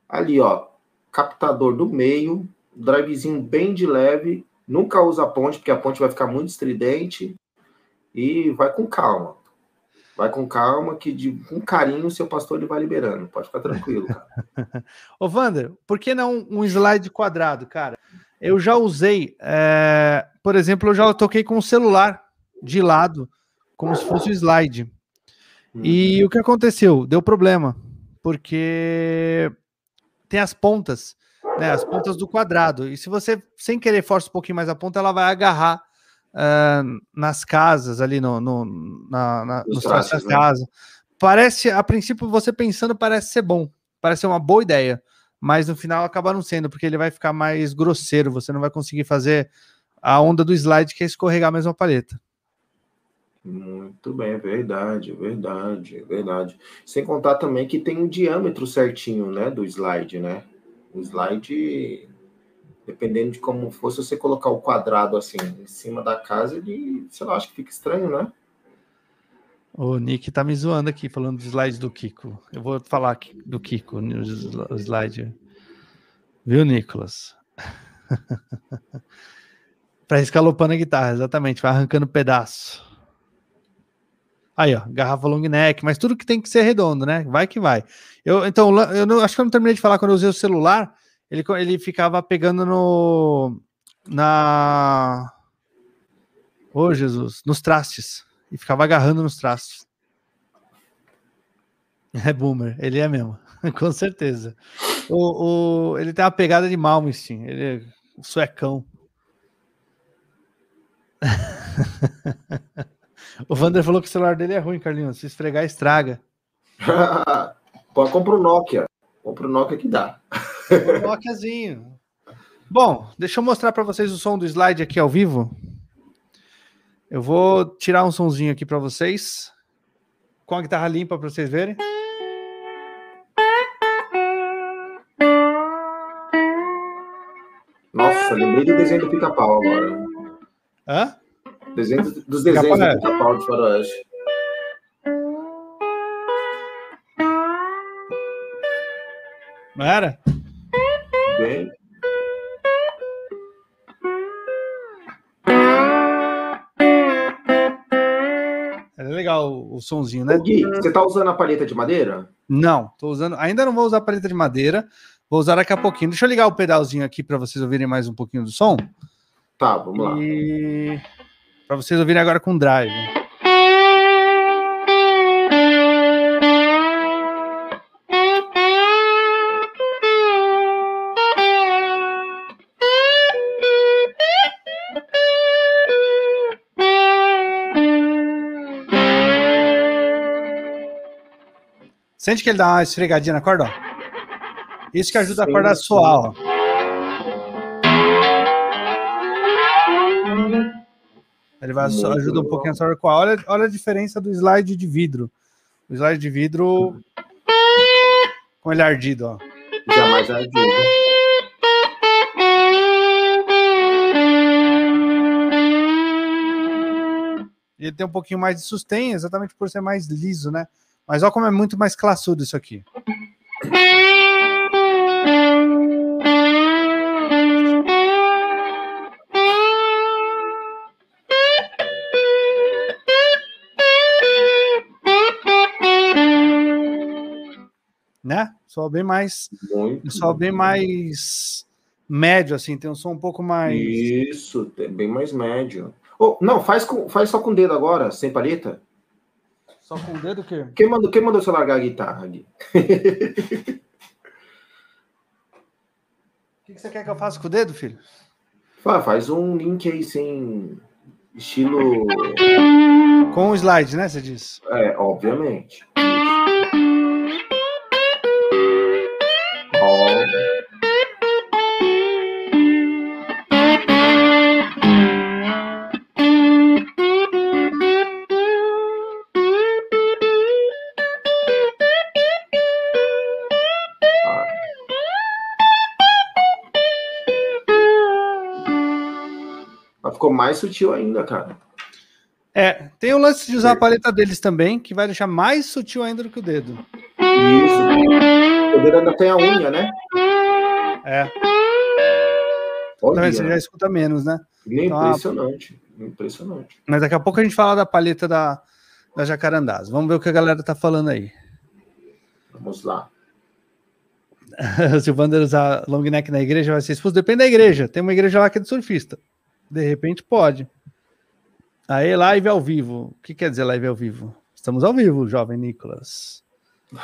S2: Ali, ó, captador do meio, drivezinho bem de leve, Nunca usa a ponte, porque a ponte vai ficar muito estridente. E vai com calma. Vai com calma, que de, com carinho o seu pastor ele vai liberando. Pode ficar tranquilo, cara.
S1: Ô, Wander, por que não um slide quadrado, cara? Eu já usei, é, por exemplo, eu já toquei com o celular de lado, como se fosse o slide. E uhum. o que aconteceu? Deu problema, porque tem as pontas, né? As pontas do quadrado. E se você, sem querer, força um pouquinho mais a ponta, ela vai agarrar uh, nas casas, ali no, no na, na, nos né? casa. Parece, a princípio, você pensando, parece ser bom, parece ser uma boa ideia, mas no final acaba não sendo, porque ele vai ficar mais grosseiro, você não vai conseguir fazer a onda do slide, que é escorregar a mesma paleta.
S2: Muito bem, é verdade, é verdade, é verdade. Sem contar também que tem um diâmetro certinho, né, do slide, né? O slide, dependendo de como for, se você colocar o quadrado assim em cima da casa, ele, sei lá, acho que fica estranho, né?
S1: O Nick tá me zoando aqui, falando do slide do Kiko. Eu vou falar aqui do Kiko, o slide. Viu, Nicolas? Para escalopando a guitarra, exatamente, vai arrancando pedaço. Aí, ó, garrafa long neck, mas tudo que tem que ser redondo, né? Vai que vai. Eu, então, eu não, acho que eu não terminei de falar quando eu usei o celular, ele, ele ficava pegando no. Na. Ô, oh, Jesus, nos trastes. E ficava agarrando nos trastes. É boomer, ele é mesmo, com certeza. O, o, ele tem uma pegada de Malmsteen, ele é suecão. O Vander falou que o celular dele é ruim, Carlinhos. Se esfregar, estraga.
S2: Pô, compra o Nokia. Compra o Nokia que dá.
S1: Nokiazinho. Bom, deixa eu mostrar para vocês o som do slide aqui ao vivo. Eu vou tirar um sonzinho aqui para vocês. Com a guitarra limpa para vocês verem.
S2: Nossa, lembrei do desenho do pica-pau agora.
S1: Hã?
S2: Desenho, dos desenhos do Pica-Pau de Faroeste.
S1: Não era?
S2: Bem.
S1: É legal o, o sonzinho, né?
S2: Gui, você tá usando a paleta de madeira?
S1: Não, tô usando. Ainda não vou usar a paleta de madeira. Vou usar daqui a pouquinho. Deixa eu ligar o pedalzinho aqui para vocês ouvirem mais um pouquinho do som.
S2: Tá, vamos lá.
S1: E para vocês ouvirem agora com drive. Sente que ele dá uma esfregadinha na corda, ó. Isso que ajuda a corda a soar, ó. Ele vai ajuda um pouquinho a sua com olha, olha a diferença do slide de vidro. O slide de vidro com ele ardido, ó.
S2: Jamais ardido.
S1: E ele tem um pouquinho mais de sustain, exatamente por ser mais liso, né? Mas olha como é muito mais classudo isso aqui. né? Só bem mais, Muito só bem mais médio, assim, tem um som um pouco mais.
S2: Isso, bem mais médio. Oh, não, faz, com, faz só com o dedo agora, sem paleta.
S1: Só com o dedo o quê?
S2: Quem mandou, quem mandou você largar a guitarra ali?
S1: O que, que você quer que eu faça com o dedo, filho?
S2: faz um link aí sem estilo.
S1: Com o slide, né? Você disse?
S2: É, obviamente. Mais sutil ainda, cara.
S1: É, tem o lance de usar a paleta deles também, que vai deixar mais sutil ainda do que o dedo.
S2: Isso. O dedo ainda tem a unha, né?
S1: É. Olha. Você já escuta menos, né?
S2: Então, impressionante. Impressionante.
S1: Mas daqui a pouco a gente fala da paleta da, da Jacarandás. Vamos ver o que a galera tá falando aí.
S2: Vamos lá.
S1: Se o Vander usar long neck na igreja, vai ser expulso. Depende da igreja. Tem uma igreja lá que é de surfista. De repente pode. Aí, live ao vivo. O que quer dizer live ao vivo? Estamos ao vivo, jovem Nicolas. uh,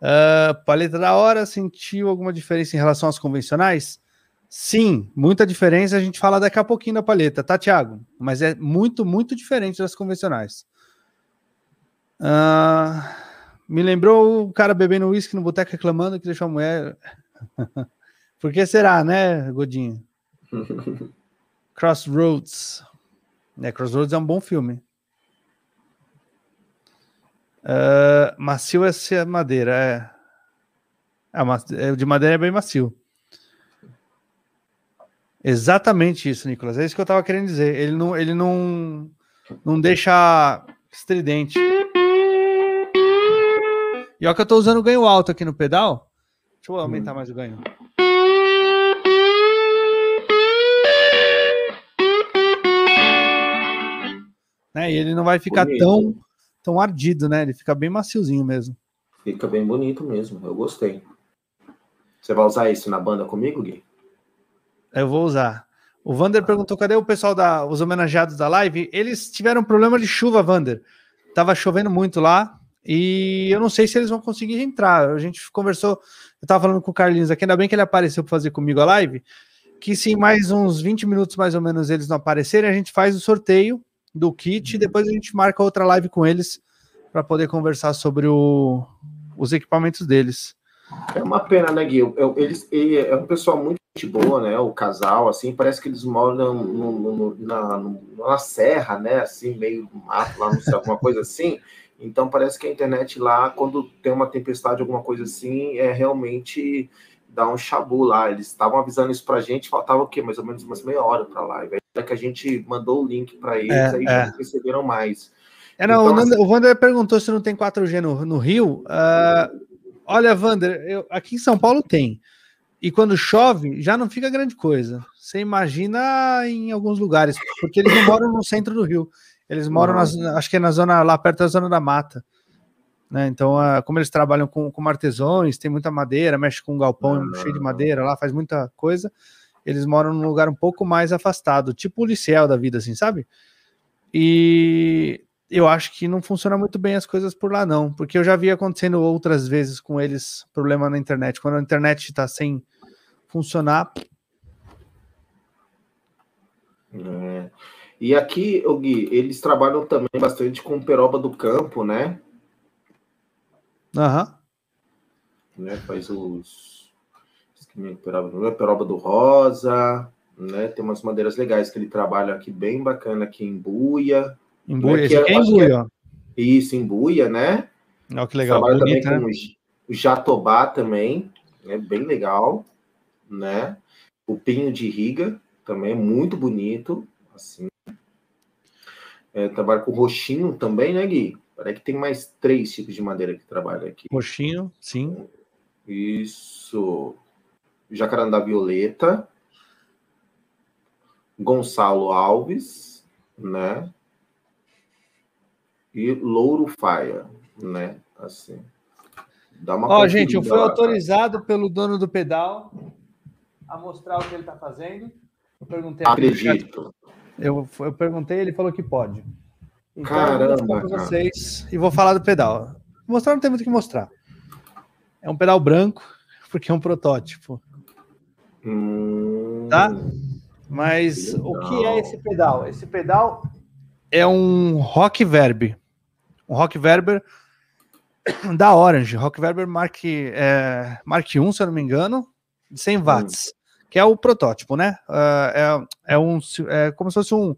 S1: paleta da hora, sentiu alguma diferença em relação às convencionais? Sim, muita diferença. A gente fala daqui a pouquinho da paleta, tá, Thiago? Mas é muito, muito diferente das convencionais. Uh, me lembrou o cara bebendo uísque no boteco reclamando que deixou a mulher. Por que será, né, Godinho? Crossroads. É, Crossroads é um bom filme. Uh, macio é ser madeira, é. é. De madeira é bem macio. Exatamente isso, Nicolas. É isso que eu estava querendo dizer. Ele não, ele não, não deixa estridente. E olha que eu estou usando o ganho alto aqui no pedal. Deixa eu aumentar hum. mais o ganho. Né? E ele não vai ficar tão tão ardido, né? Ele fica bem maciozinho mesmo.
S2: Fica bem bonito mesmo, eu gostei. Você vai usar isso na banda comigo, Gui?
S1: Eu vou usar. O Vander perguntou cadê o pessoal da os homenageados da live? Eles tiveram problema de chuva, Vander. Tava chovendo muito lá e eu não sei se eles vão conseguir entrar. A gente conversou, eu tava falando com o Carlinhos aqui, ainda bem que ele apareceu para fazer comigo a live, que se mais uns 20 minutos mais ou menos eles não aparecerem, a gente faz o sorteio do kit e depois a gente marca outra live com eles para poder conversar sobre o, os equipamentos deles.
S2: É uma pena, né, Gui? Eu, eles, ele é um pessoal muito boa, né? O casal, assim, parece que eles moram no, no, na, na serra, né? Assim, meio mato, lá, não sei, alguma coisa assim. Então parece que a internet lá, quando tem uma tempestade, alguma coisa assim, é realmente dá um chabu lá. Eles estavam avisando isso pra gente, faltava o quê? Mais ou menos umas meia hora pra live. Que a gente mandou o link para eles, é, aí é. já receberam mais.
S1: É, não, então, o, assim... o Wander perguntou se não tem 4G no, no Rio. Uh, olha, Wander, eu, aqui em São Paulo tem. E quando chove, já não fica grande coisa. Você imagina em alguns lugares, porque eles não moram no centro do Rio. Eles moram, nas, acho que é na zona, lá perto da zona da mata. Né? Então, uh, como eles trabalham com, com artesãos, tem muita madeira, mexe com um galpão ah. cheio de madeira lá, faz muita coisa. Eles moram num lugar um pouco mais afastado, tipo o Liceu da vida, assim, sabe? E eu acho que não funciona muito bem as coisas por lá, não, porque eu já vi acontecendo outras vezes com eles problema na internet. Quando a internet está sem funcionar.
S2: É. E aqui, Gui, eles trabalham também bastante com peroba do campo, né?
S1: Aham.
S2: Né? Faz os. Peroba, peroba do Rosa, né? Tem umas madeiras legais que ele trabalha aqui, bem bacana, aqui em Buia.
S1: Em Buia, né? esse aqui é em Buia.
S2: É, isso, em Buia, né?
S1: Olha que legal.
S2: Trabalha Bonito, também né? com o Jatobá também, né? Bem legal, né? O Pinho de Riga também é muito bonito, assim. É, trabalha com roxinho também, né, Gui? Parece que tem mais três tipos de madeira que trabalha aqui.
S1: Roxinho, sim.
S2: Isso. Jacarandá Violeta. Gonçalo Alves, né? e Louro Faia, né? Assim.
S1: Dá uma Ó, gente, eu fui lá, autorizado pelo dono do pedal a mostrar o que ele está fazendo. Eu perguntei.
S2: Acredito.
S1: Eu, eu perguntei, ele falou que pode.
S2: Então, Caramba,
S1: eu vou vocês e vou falar do pedal. Mostrar não tem muito o que mostrar. É um pedal branco, porque é um protótipo.
S2: Hum,
S1: tá? Mas o que é esse pedal? Esse pedal é um Rock Verb. Um Rock Verber da Orange. Rock Verber Mark, é, Mark 1, se eu não me engano, de 100 watts, hum. que é o protótipo, né? Uh, é, é, um, é como se fosse um,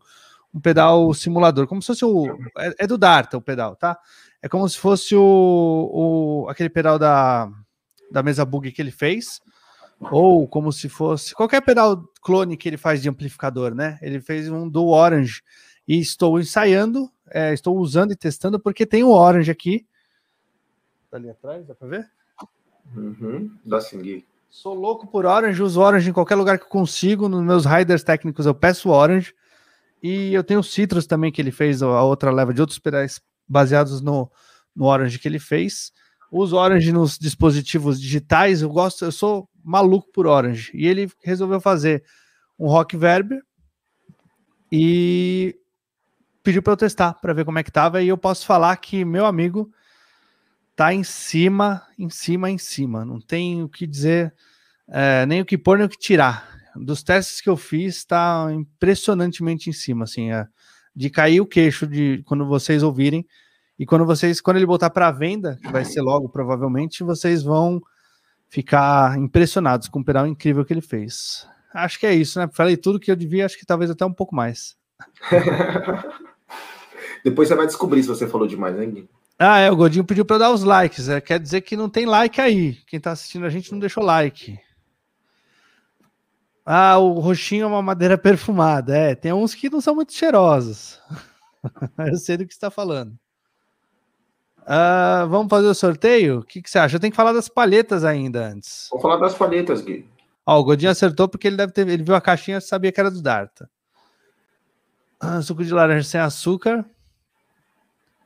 S1: um pedal simulador, como se fosse o. É, é, do Darta o pedal, tá? É como se fosse o, o aquele pedal da, da mesa bug que ele fez, ou como se fosse qualquer pedal clone que ele faz de amplificador, né? Ele fez um do Orange e estou ensaiando, é, estou usando e testando porque tem o Orange aqui. Tá ali atrás, dá para ver?
S2: Uhum, dá sim.
S1: Sou louco por Orange, uso Orange em qualquer lugar que eu consigo. Nos meus riders técnicos eu peço Orange. E eu tenho o Citrus também, que ele fez, a outra leva de outros pedais baseados no, no Orange que ele fez. Uso Orange nos dispositivos digitais, eu gosto, eu sou maluco por Orange. E ele resolveu fazer um Rock Verb e pediu para eu testar para ver como é que tava e eu posso falar que meu amigo tá em cima, em cima, em cima. Não tem o que dizer, é, nem o que pôr nem o que tirar. Dos testes que eu fiz, está impressionantemente em cima, assim, é, de cair o queixo de quando vocês ouvirem e quando vocês, quando ele botar para venda, que vai ser logo provavelmente, vocês vão ficar impressionados com o pedal incrível que ele fez. Acho que é isso, né? Falei tudo que eu devia, acho que talvez até um pouco mais.
S2: Depois você vai descobrir se você falou demais, né, Gui?
S1: Ah, é, o Godinho pediu para dar os likes. É, quer dizer que não tem like aí. Quem está assistindo a gente não deixou like. Ah, o roxinho é uma madeira perfumada. É, tem uns que não são muito cheirosos. Eu sei do que está falando. Uh, vamos fazer o sorteio? O que, que, você acha? Eu tenho que falar das palhetas ainda antes.
S2: Vou falar das palhetas, Gui.
S1: Ó, o Godinho acertou porque ele deve ter. Ele viu a caixinha e sabia que era do Darta. Ah, suco de laranja sem açúcar.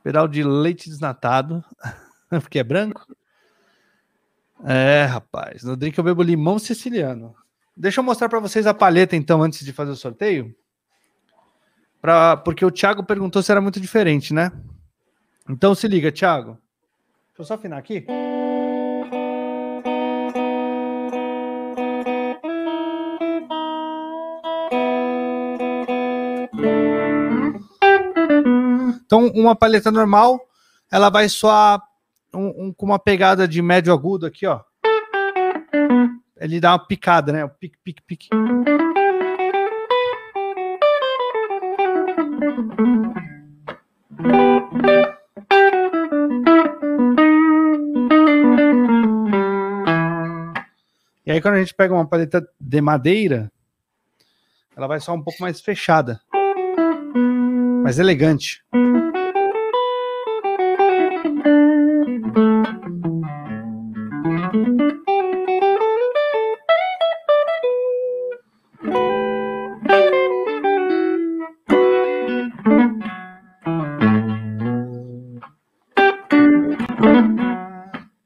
S1: Pedal de leite desnatado. porque é branco. É, rapaz. No drink eu bebo limão siciliano. Deixa eu mostrar para vocês a palheta, então, antes de fazer o sorteio. Pra, porque o Thiago perguntou se era muito diferente, né? Então se liga, Thiago. Deixa eu só afinar aqui. Então, uma palheta normal, ela vai soar um, um, com uma pegada de médio agudo aqui, ó. Ele dá uma picada, né? Pique, pique, pique. Aí, quando a gente pega uma paleta de madeira, ela vai soar um pouco mais fechada, mais elegante.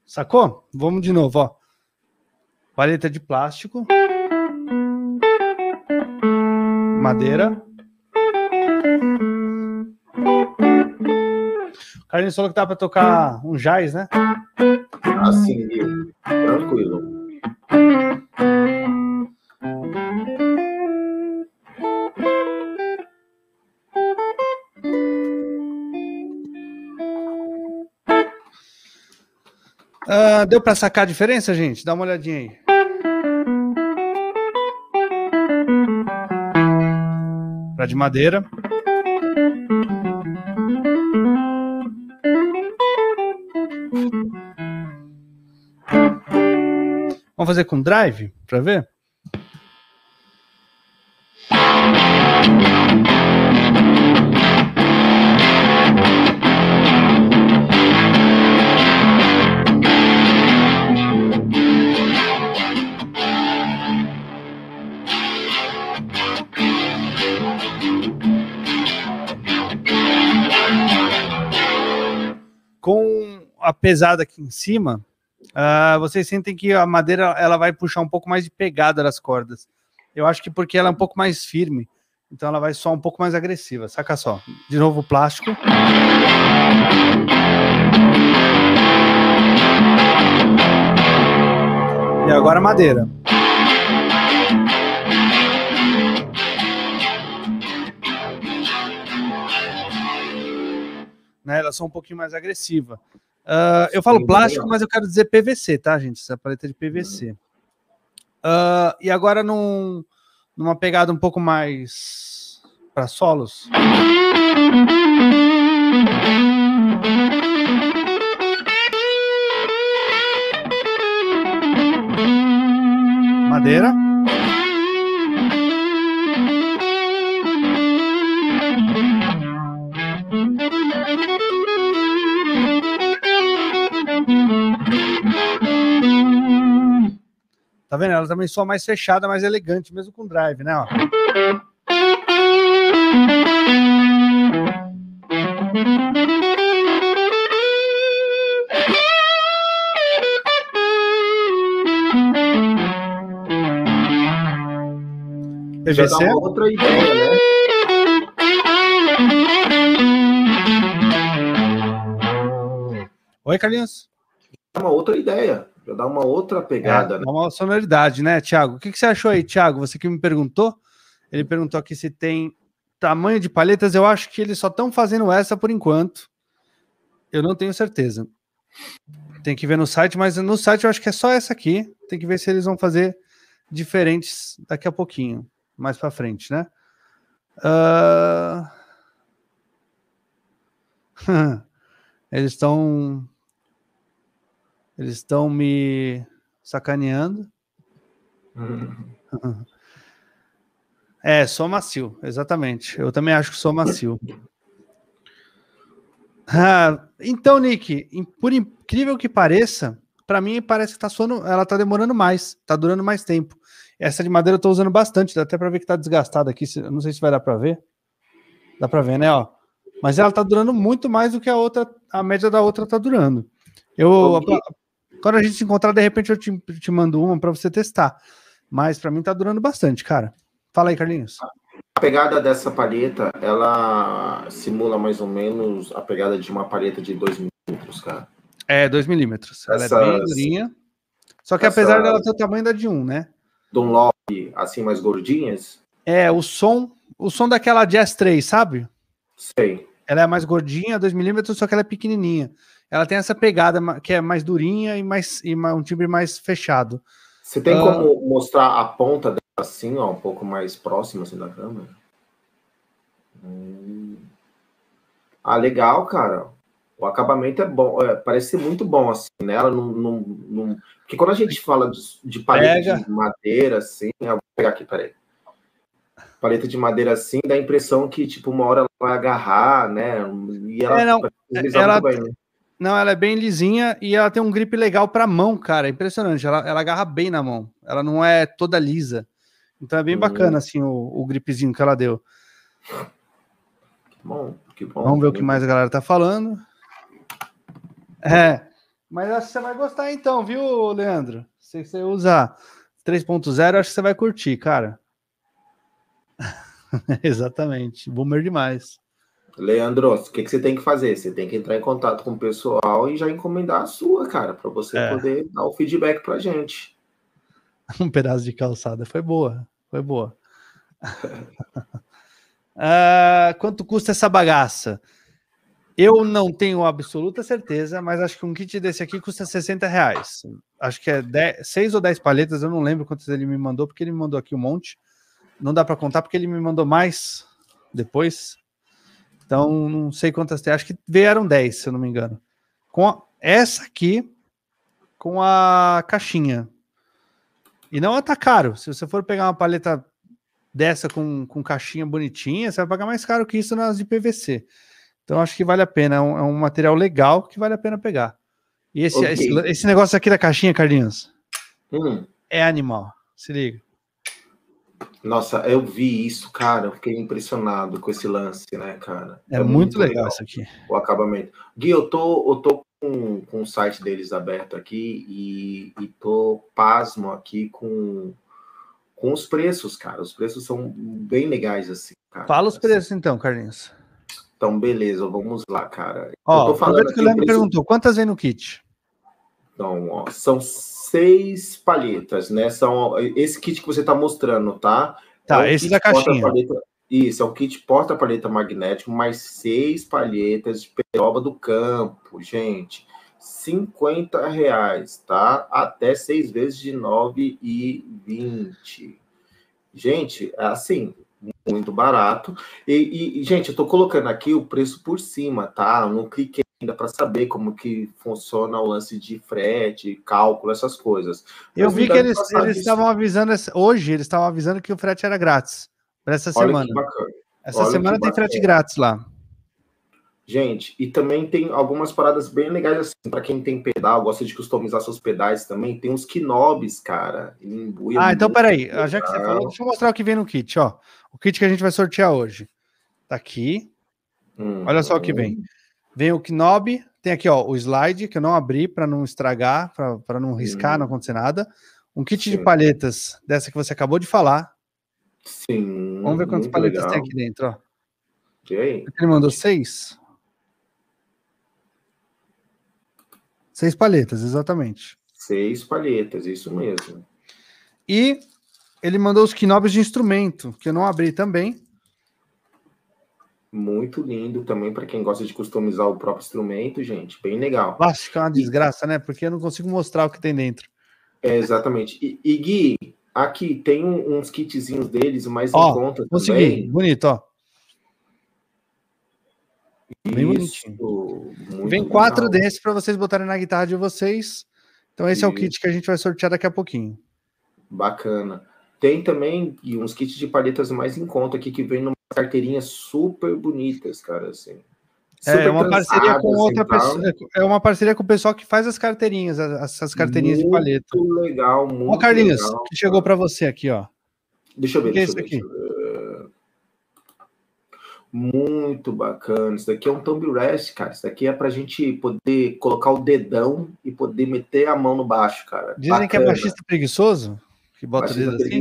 S1: Sacou? Vamos de novo, ó. Paleta de plástico. Madeira. O Carlinhos falou que dá para tocar um jazz, né?
S2: Assim, tranquilo.
S1: Uh, deu para sacar a diferença, gente? Dá uma olhadinha aí. De madeira. Vamos fazer com drive para ver? Pesada aqui em cima, uh, vocês sentem que a madeira ela vai puxar um pouco mais de pegada das cordas. Eu acho que porque ela é um pouco mais firme, então ela vai soar um pouco mais agressiva. Saca só. De novo o plástico. E agora madeira. Né, ela são um pouquinho mais agressiva. Uh, eu falo plástico, mas eu quero dizer PVC, tá, gente? Essa paleta de PVC. Uh, ah, e agora num, numa pegada um pouco mais para solos. Madeira. Tá vendo? Ela também soa mais fechada, mais elegante, mesmo com drive, né? Ó.
S2: dá outra ideia, né?
S1: Oi, Carlinhos.
S2: É uma outra ideia. Já dá uma outra pegada,
S1: É,
S2: né?
S1: dá uma sonoridade, né, Thiago? O que, que você achou aí, Thiago? Você que me perguntou. Ele perguntou aqui se tem tamanho de palhetas. Eu acho que eles só estão fazendo essa por enquanto. Eu não tenho certeza. Tem que ver no site, mas no site eu acho que é só essa aqui. Tem que ver se eles vão fazer diferentes daqui a pouquinho, mais para frente, né? Ah, Eles estão. Eles estão me sacaneando.
S2: Hum.
S1: É, sou macio, exatamente. Eu também acho que sou macio. Ah, então, Nick, por incrível que pareça, para mim parece que tá soando, ela tá demorando mais, tá durando mais tempo. Essa de madeira eu tô usando bastante, dá até para ver que tá desgastada aqui, não sei se vai dar para ver. Dá para ver, né, ó. Mas ela tá durando muito mais do que a outra, a média da outra tá durando. Eu. Quando a gente se encontrar, de repente eu te, te mando uma para você testar. Mas para mim tá durando bastante, cara. Fala aí, Carlinhos.
S2: A pegada dessa palheta, ela simula mais ou menos a pegada de uma palheta de 2 milímetros, cara.
S1: É, 2 milímetros. Ela é bem
S2: Essas-
S1: durinha. Só que
S2: essas-
S1: apesar dela ter o tamanho da de 1, né?
S2: Dunlop, assim, mais gordinhas,
S1: É, o som, o som daquela Jazz 3, sabe?
S2: sei.
S1: Ela é mais gordinha, 2 milímetros, só que ela é pequenininha. Ela tem essa pegada que é mais durinha e mais e um timbre mais fechado.
S2: Você tem
S1: Ah.
S2: como mostrar a ponta dela assim, ó, um pouco mais próxima assim da câmera? Hum. Ah, legal, cara. O acabamento é bom, é, parece ser muito bom assim, né? Ela não, não, não- Porque quando a gente fala de, de paleta de madeira, assim, eu vou pegar aqui, peraí. Paleta de madeira assim, dá a impressão que, tipo, uma hora ela vai agarrar, né? E ela
S1: É, não,
S2: vai deslizar
S1: ela-
S2: bem, né?
S1: Não, ela é bem lisinha e ela tem um grip legal para mão, cara. É impressionante. Ela, ela agarra bem na mão. Ela não é toda lisa. Então é bem
S2: Hum.
S1: bacana assim o, o gripzinho que ela deu.
S2: Que bom, que bom.
S1: Vamos ver o que mais a galera tá falando. É, mas acho que você vai gostar então, viu, Leandro? Se você usa 3.0, acho que você vai curtir, cara. Exatamente. Boomer demais.
S2: Leandro, o que, que você tem que fazer? Você tem que entrar em contato com o pessoal e já encomendar a sua, cara, para você
S1: É.
S2: poder dar o feedback pra gente.
S1: Um pedaço de calçada. Foi boa. Foi boa. Ah, quanto custa essa bagaça? Eu não tenho absoluta certeza, mas acho que um kit desse aqui custa 60 reais. Acho que é 10, 6 ou 10 palhetas, eu não lembro quantas ele me mandou, porque ele me mandou aqui um monte. Não dá para contar, porque ele me mandou mais depois. Então, não sei quantas tem. Acho que vieram 10, se eu não me engano. Com a- essa aqui, com a caixinha. E não tá caro. Se você for pegar uma paleta dessa com, com caixinha bonitinha, você vai pagar mais caro que isso nas de PVC. Então acho que vale a pena. É um, é um material legal que vale a pena pegar. E esse,
S2: Ok.
S1: esse, esse negócio aqui da caixinha, Carlinhos,
S2: Hum,
S1: é animal. Se liga.
S2: Nossa, eu vi isso, cara. Eu fiquei impressionado com esse lance, né, cara?
S1: É, muito, legal, isso aqui.
S2: o acabamento. Gui, eu tô, eu tô com, com o site deles aberto aqui e, e tô pasmo aqui com, com os preços, cara. Os preços são bem legais, assim, cara.
S1: Fala os preços então, Carlinhos.
S2: Então, beleza, vamos lá, cara.
S1: Ó,
S2: eu tô falando
S1: aproveita que o
S2: o preço
S1: perguntou, quantas vem no kit?
S2: Então, ó, são seis palhetas, né? São esse kit que você está mostrando, tá?
S1: Tá,
S2: É
S1: esse da caixinha.
S2: Isso, é um kit porta-palheta magnético, mais seis palhetas de peroba do campo, gente. 50 reais, tá? Até seis vezes de 9,20. Gente, é assim, muito barato. E, e- e, gente, eu tô colocando aqui o preço por cima, tá? Eu não cliquei ainda para saber como que funciona o lance de frete, cálculo, essas coisas.
S1: Eu
S2: Mas
S1: vi
S2: não
S1: que eles estavam avisando, hoje eles estavam avisando que o frete era grátis para essa
S2: Olha
S1: semana. Essa
S2: olha
S1: semana tem frete grátis lá.
S2: Gente, e também tem algumas paradas bem legais assim, para quem tem pedal, gosta de customizar seus pedais também, tem uns knobs, cara. em
S1: Ah, então peraí. Já que você
S2: legal.
S1: falou, deixa eu mostrar o que vem no kit, ó. O kit que a gente vai sortear hoje. Tá aqui.
S2: Hum,
S1: Olha só o que vem. Vem o knob, tem aqui, ó, o slide, que eu não abri para não estragar, para não riscar,
S2: Hum.
S1: não acontecer nada. Um kit de
S2: Sim.
S1: palhetas, dessa que você acabou de falar.
S2: Sim.
S1: Vamos ver quantas paletas legal. tem aqui dentro, ó.
S2: E aí?
S1: Ele mandou seis? Seis palhetas, exatamente.
S2: Seis palhetas, isso mesmo.
S1: E ele mandou os knobs de instrumento, que eu não abri também.
S2: Muito lindo também para quem gosta de customizar o próprio instrumento, gente. Bem legal.
S1: Acho que é uma desgraça, né? Porque eu não consigo mostrar o que tem dentro.
S2: É, exatamente. E, e Gui, aqui tem um, uns kitzinhos deles, mais ó, em conta
S1: consegui. também. Bonito, ó.
S2: Bem Isso, bonitinho.
S1: Vem quatro desses para vocês botarem na guitarra de vocês. Então esse Isso. é o kit que a gente vai sortear daqui a pouquinho.
S2: Bacana. Tem também uns kits de palhetas mais em conta aqui que vem numa carteirinhas super bonitas, cara, assim.
S1: É uma parceria com outra pessoa. É uma parceria com o pessoal que faz as carteirinhas, essas carteirinhas
S2: muito
S1: de palheta.
S2: Muito legal, muito
S1: Ó, Carlinhos, legal. que chegou para você aqui, ó.
S2: Deixa eu ver,
S1: o que
S2: é
S1: isso aqui?
S2: Muito bacana. Isso daqui é um thumb rest, cara. Isso daqui é pra gente poder colocar o dedão e poder meter a mão no baixo, cara.
S1: Dizem bacana. que é baixista preguiçoso? Que bota o dedo assim?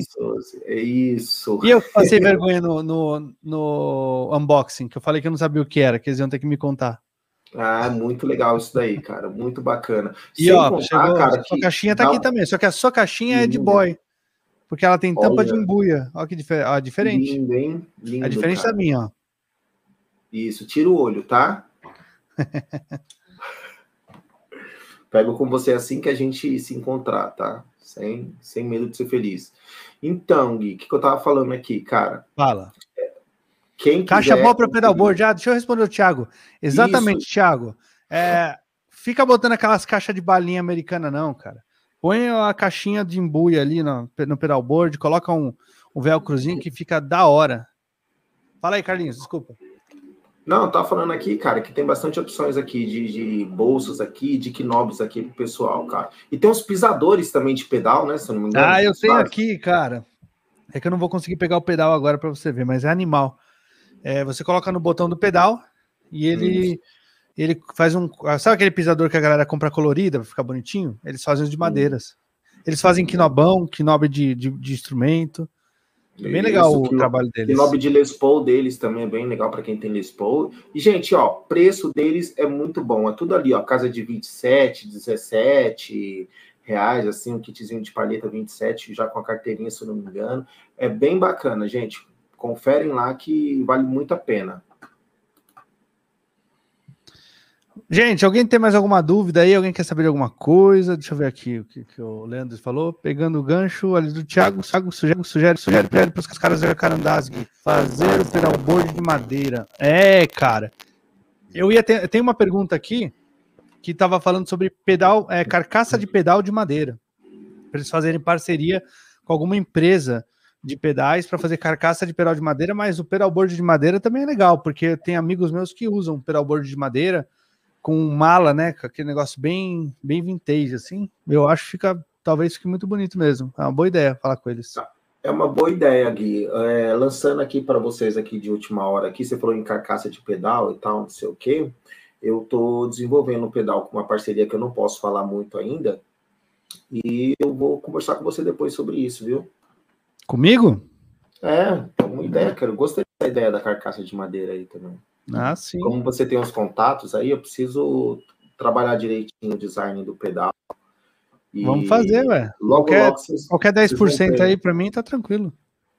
S2: É isso.
S1: E eu passei vergonha no, no, no, unboxing, que eu falei que eu não sabia o que era, que eles iam ter que me contar.
S2: Ah, muito legal isso daí, cara. Muito bacana.
S1: E Sem ó, contar, chegou, cara, sua caixinha tá aqui também, só que a sua caixinha é de boy. Porque ela tem tampa Olha. de embuia. Olha que difer ó, diferente.
S2: Lindo, hein? Lindo,
S1: é diferente cara. da minha, ó.
S2: Isso, tira o olho, tá? Pego com você assim que a gente se encontrar, tá? Sem, sem medo de ser feliz. Então, Gui, o que, que, eu tava falando aqui, cara?
S1: Fala.
S2: Quem
S1: Caixa boa para pedalboard. Ah, deixa eu responder o Thiago. Exatamente, Isso. Thiago. É, fica botando aquelas caixas de balinha americana, não, cara. Põe a caixinha de embuia ali no, no pedalboard, coloca um, um velcrozinho que fica da hora. Fala aí, Carlinhos, desculpa.
S2: Não, tá falando aqui, cara, que tem bastante opções aqui de, de bolsos aqui, de knobs aqui pro pessoal, cara. E tem uns pisadores também de pedal, né? Se eu não me engano.
S1: Ah, eu tenho aqui, cara. É que eu não vou conseguir pegar o pedal agora para você ver, mas é animal. É, você coloca no botão do pedal e ele ele faz um. Sabe aquele pisador que a galera compra colorida para ficar bonitinho? Eles fazem os de madeiras. Eles fazem knobão, knob de, de, de instrumento. É bem legal Isso, o trabalho deles.
S2: O lobby de Les Paul deles também é bem legal para quem tem Les Paul. E, gente, ó, preço deles é muito bom. É tudo ali, ó, casa de 27, 17 reais, assim, um kitzinho de palheta 27, já com a carteirinha, se eu não me engano. É bem bacana, gente. Conferem lá que vale muito a pena.
S1: Gente, alguém tem mais alguma dúvida aí? Alguém quer saber de alguma coisa? Deixa eu ver aqui o que, que o Leandro falou. Pegando o gancho ali do Thiago, Thiago sugere, sugere, sugere para os caras da Carandasg fazer o pedalboard de madeira. É, cara. Eu ia ter, tem uma pergunta aqui que estava falando sobre pedal, é, carcaça de pedal de madeira. Para eles fazerem parceria com alguma empresa de pedais para fazer carcaça de pedal de madeira, mas o pedalboard de madeira também é legal, porque tem amigos meus que usam pedalboard de madeira com mala, né? Com aquele negócio bem, bem vintage, assim. Eu acho que fica, talvez fique muito bonito mesmo. É uma boa ideia falar com eles. Tá.
S2: É uma boa ideia, Gui. É, lançando aqui para vocês aqui de última hora, aqui você falou em carcaça de pedal e tal, não sei o quê. Eu estou desenvolvendo um pedal com uma parceria que eu não posso falar muito ainda. E eu vou conversar com você depois sobre isso, viu?
S1: Comigo?
S2: É, uma ideia, cara. Eu gostei da ideia da carcaça de madeira aí também.
S1: Ah, sim.
S2: Como você tem os contatos aí, eu preciso trabalhar direitinho o design do pedal.
S1: E Vamos fazer, ué. Logo, qualquer, logo vocês, qualquer 10% aí para mim tá tranquilo.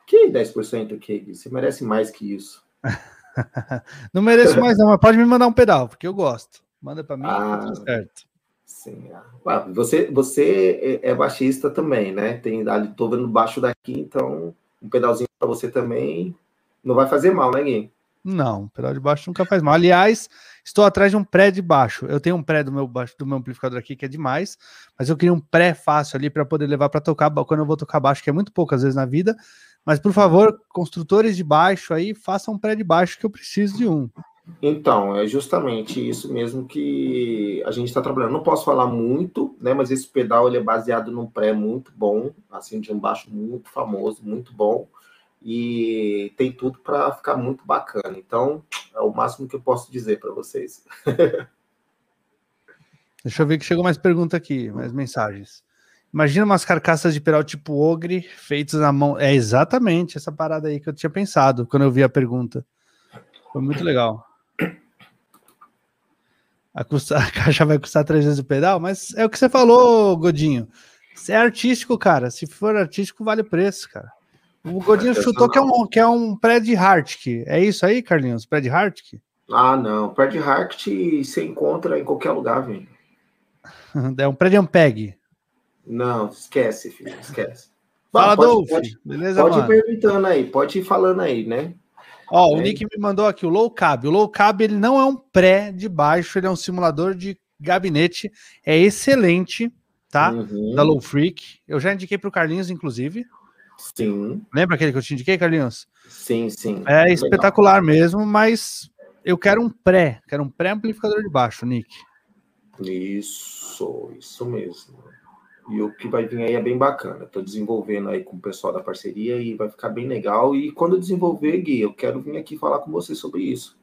S2: Que 10% aqui? Você merece mais que isso.
S1: não mereço mais, não, mas pode me mandar um pedal, porque eu gosto. Manda para mim, tá ah, tudo certo.
S2: Sim. Ah, você, você é, é baixista também, né? Tem ali, tô vendo baixo daqui, então um pedalzinho para você também não vai fazer mal, né, Gui?
S1: Não, pedal de baixo nunca faz mal. Aliás, estou atrás de um pré de baixo. Eu tenho um pré do meu baixo, do meu amplificador aqui que é demais, mas eu queria um pré fácil ali para poder levar para tocar quando eu vou tocar baixo, que é muito poucas vezes na vida. Mas por favor, construtores de baixo aí, façam um pré de baixo que eu preciso de um.
S2: Então, é justamente isso mesmo que a gente está trabalhando. Não posso falar muito, né? Mas esse pedal ele é baseado num pré muito bom, assim, de um baixo muito famoso, muito bom e tem tudo para ficar muito bacana. Então, é o máximo que eu posso dizer para vocês.
S1: Deixa eu ver que chegou mais pergunta aqui, mais mensagens. Imagina umas carcaças de peral tipo ogre, feitos na mão. É exatamente essa parada aí que eu tinha pensado quando eu vi a pergunta. Foi muito legal. A, custa, a caixa vai custar três vezes o pedal, mas é o que você falou, Godinho. Se é artístico, cara. Se for artístico, vale o preço, cara. O Godinho chutou que é um, que é um pré de Hartic. É isso aí, Carlinhos? Pré de Hartic?
S2: Ah, não. Pré de Hartic você encontra em qualquer lugar, velho.
S1: É um pré de Ampeg.
S2: Não, esquece, filho. Esquece.
S1: Fala,
S2: pode,
S1: Dolph.
S2: Pode,
S1: Beleza,
S2: pode
S1: mano?
S2: ir perguntando aí. Pode ir falando aí, né?
S1: Ó, o
S2: É.
S1: Nick me mandou aqui o Low Cab. O Low Cab ele não é um pré de baixo, ele é um simulador de gabinete. É excelente, tá?
S2: Uhum.
S1: Da Low Freak. Eu já indiquei pro Carlinhos, inclusive.
S2: Sim,
S1: Lembra aquele que eu te indiquei, Carlinhos?
S2: sim, sim.
S1: É
S2: Legal.
S1: espetacular mesmo, mas eu quero um pré. Quero um pré-amplificador de baixo, Nick.
S2: Isso, isso mesmo. E o que vai vir aí é bem bacana. Estou desenvolvendo aí com o pessoal da parceria e vai ficar bem legal. E quando eu desenvolver, Gui, eu quero vir aqui falar com você sobre isso.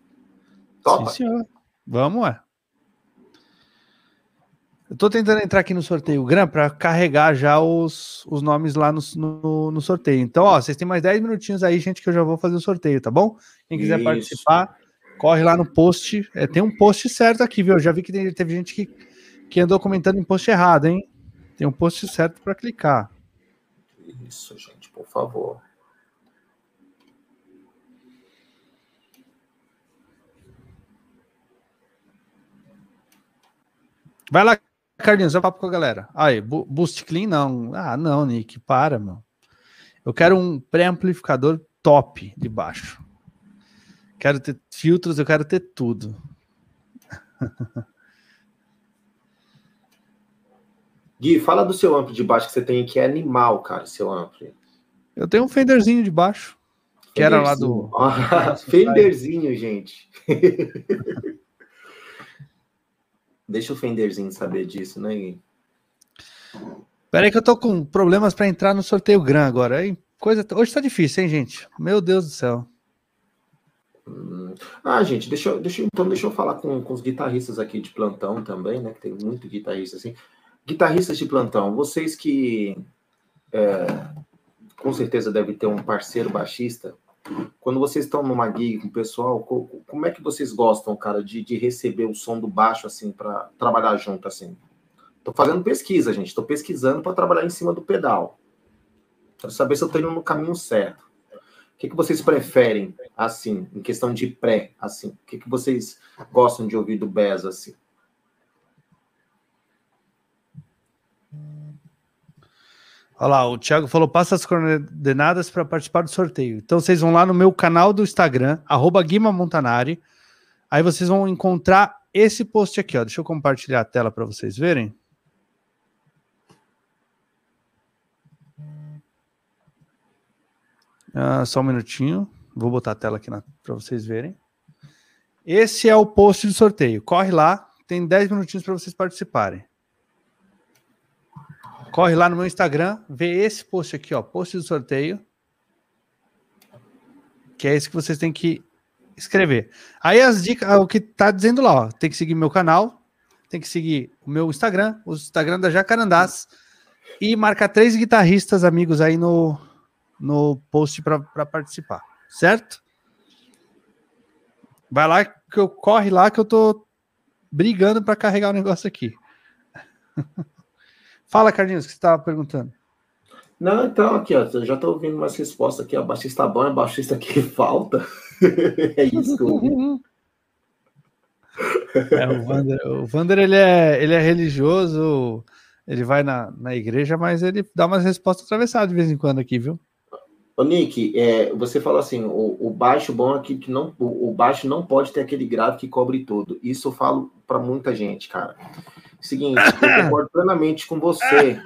S2: Topa?
S1: Sim, senhor. Vamos, ué. Eu tô tentando entrar aqui no sorteio Gran para carregar já os, os nomes lá no, no, no sorteio. Então, ó, vocês têm mais 10 minutinhos aí, gente, que eu já vou fazer o sorteio, tá bom? Quem quiser
S2: Isso.
S1: participar, corre lá no post. É, tem um post certo aqui, viu? Eu já vi que tem- teve gente que, que andou comentando em post errado, hein? Tem um post certo para clicar.
S2: Isso, gente, por favor.
S1: Vai lá, Carlinhos, vai papo com a galera. Aí, Boost Clean não. Ah, não, Nick, para, meu. Eu quero um pré-amplificador top de baixo. Quero ter filtros, eu quero ter tudo.
S2: Gui, fala do seu amplo de baixo que você tem que é animal, cara, seu amplo.
S1: Eu tenho um Fenderzinho de baixo, que era lá do.
S2: Ah, Fenderzinho, gente. Deixa o Fenderzinho saber disso, né, Gui?
S1: Pera aí que eu tô com problemas para entrar no sorteio Gran agora. Hein? Coisa... Hoje tá difícil, hein, gente? Meu Deus do céu.
S2: Hum. Ah, gente, deixa, eu- deixa, então deixa eu falar com, com os guitarristas aqui de plantão também, né? Que tem muito guitarrista assim. Guitarristas de plantão, vocês que é, com certeza devem ter um parceiro baixista. Quando vocês estão numa gig com o pessoal, co- como é que vocês gostam, cara, de, de receber o som do baixo assim para trabalhar junto assim? Tô fazendo pesquisa, gente. Tô pesquisando para trabalhar em cima do pedal. Quero saber se eu tô indo no caminho certo. O que, que vocês preferem, assim, em questão de pré, assim? O que, que vocês gostam de ouvir do Bez, assim?
S1: Olha lá, o Thiago falou: passa as coordenadas para participar do sorteio. Então vocês vão lá no meu canal do Instagram, arroba Guima Montanari. Aí vocês vão encontrar esse post aqui, ó. Deixa eu compartilhar a tela para vocês verem. Ah, só um minutinho. Vou botar a tela aqui para vocês verem. Esse é o post do sorteio. Corre lá, tem 10 minutinhos para vocês participarem. Corre lá no meu Instagram, vê esse post aqui, ó, post do sorteio. Que é esse que vocês têm que escrever. Aí as dicas, ah, o que tá dizendo lá, ó, tem que seguir meu canal, tem que seguir o meu Instagram, o Instagram da Jacarandás e marcar três guitarristas amigos aí no, no post para participar, certo? Vai lá que eu corre lá que eu tô brigando para carregar o negócio aqui. Fala, Carlinhos, o que você estava perguntando?
S2: Não, então, aqui, ó, eu já tô ouvindo umas respostas aqui, ó, baixista bom é baixista que falta. é isso que eu ouvi.
S1: É, o Vander, o Vander ele, é, ele é religioso, ele vai na, na igreja, mas ele dá umas respostas atravessadas de vez em quando aqui, viu?
S2: Ô, Nick, é, você falou assim, o, o baixo bom aqui que não, o, o baixo não pode ter aquele grave que cobre tudo. Isso eu falo para muita gente, cara. Seguinte, eu concordo plenamente com você,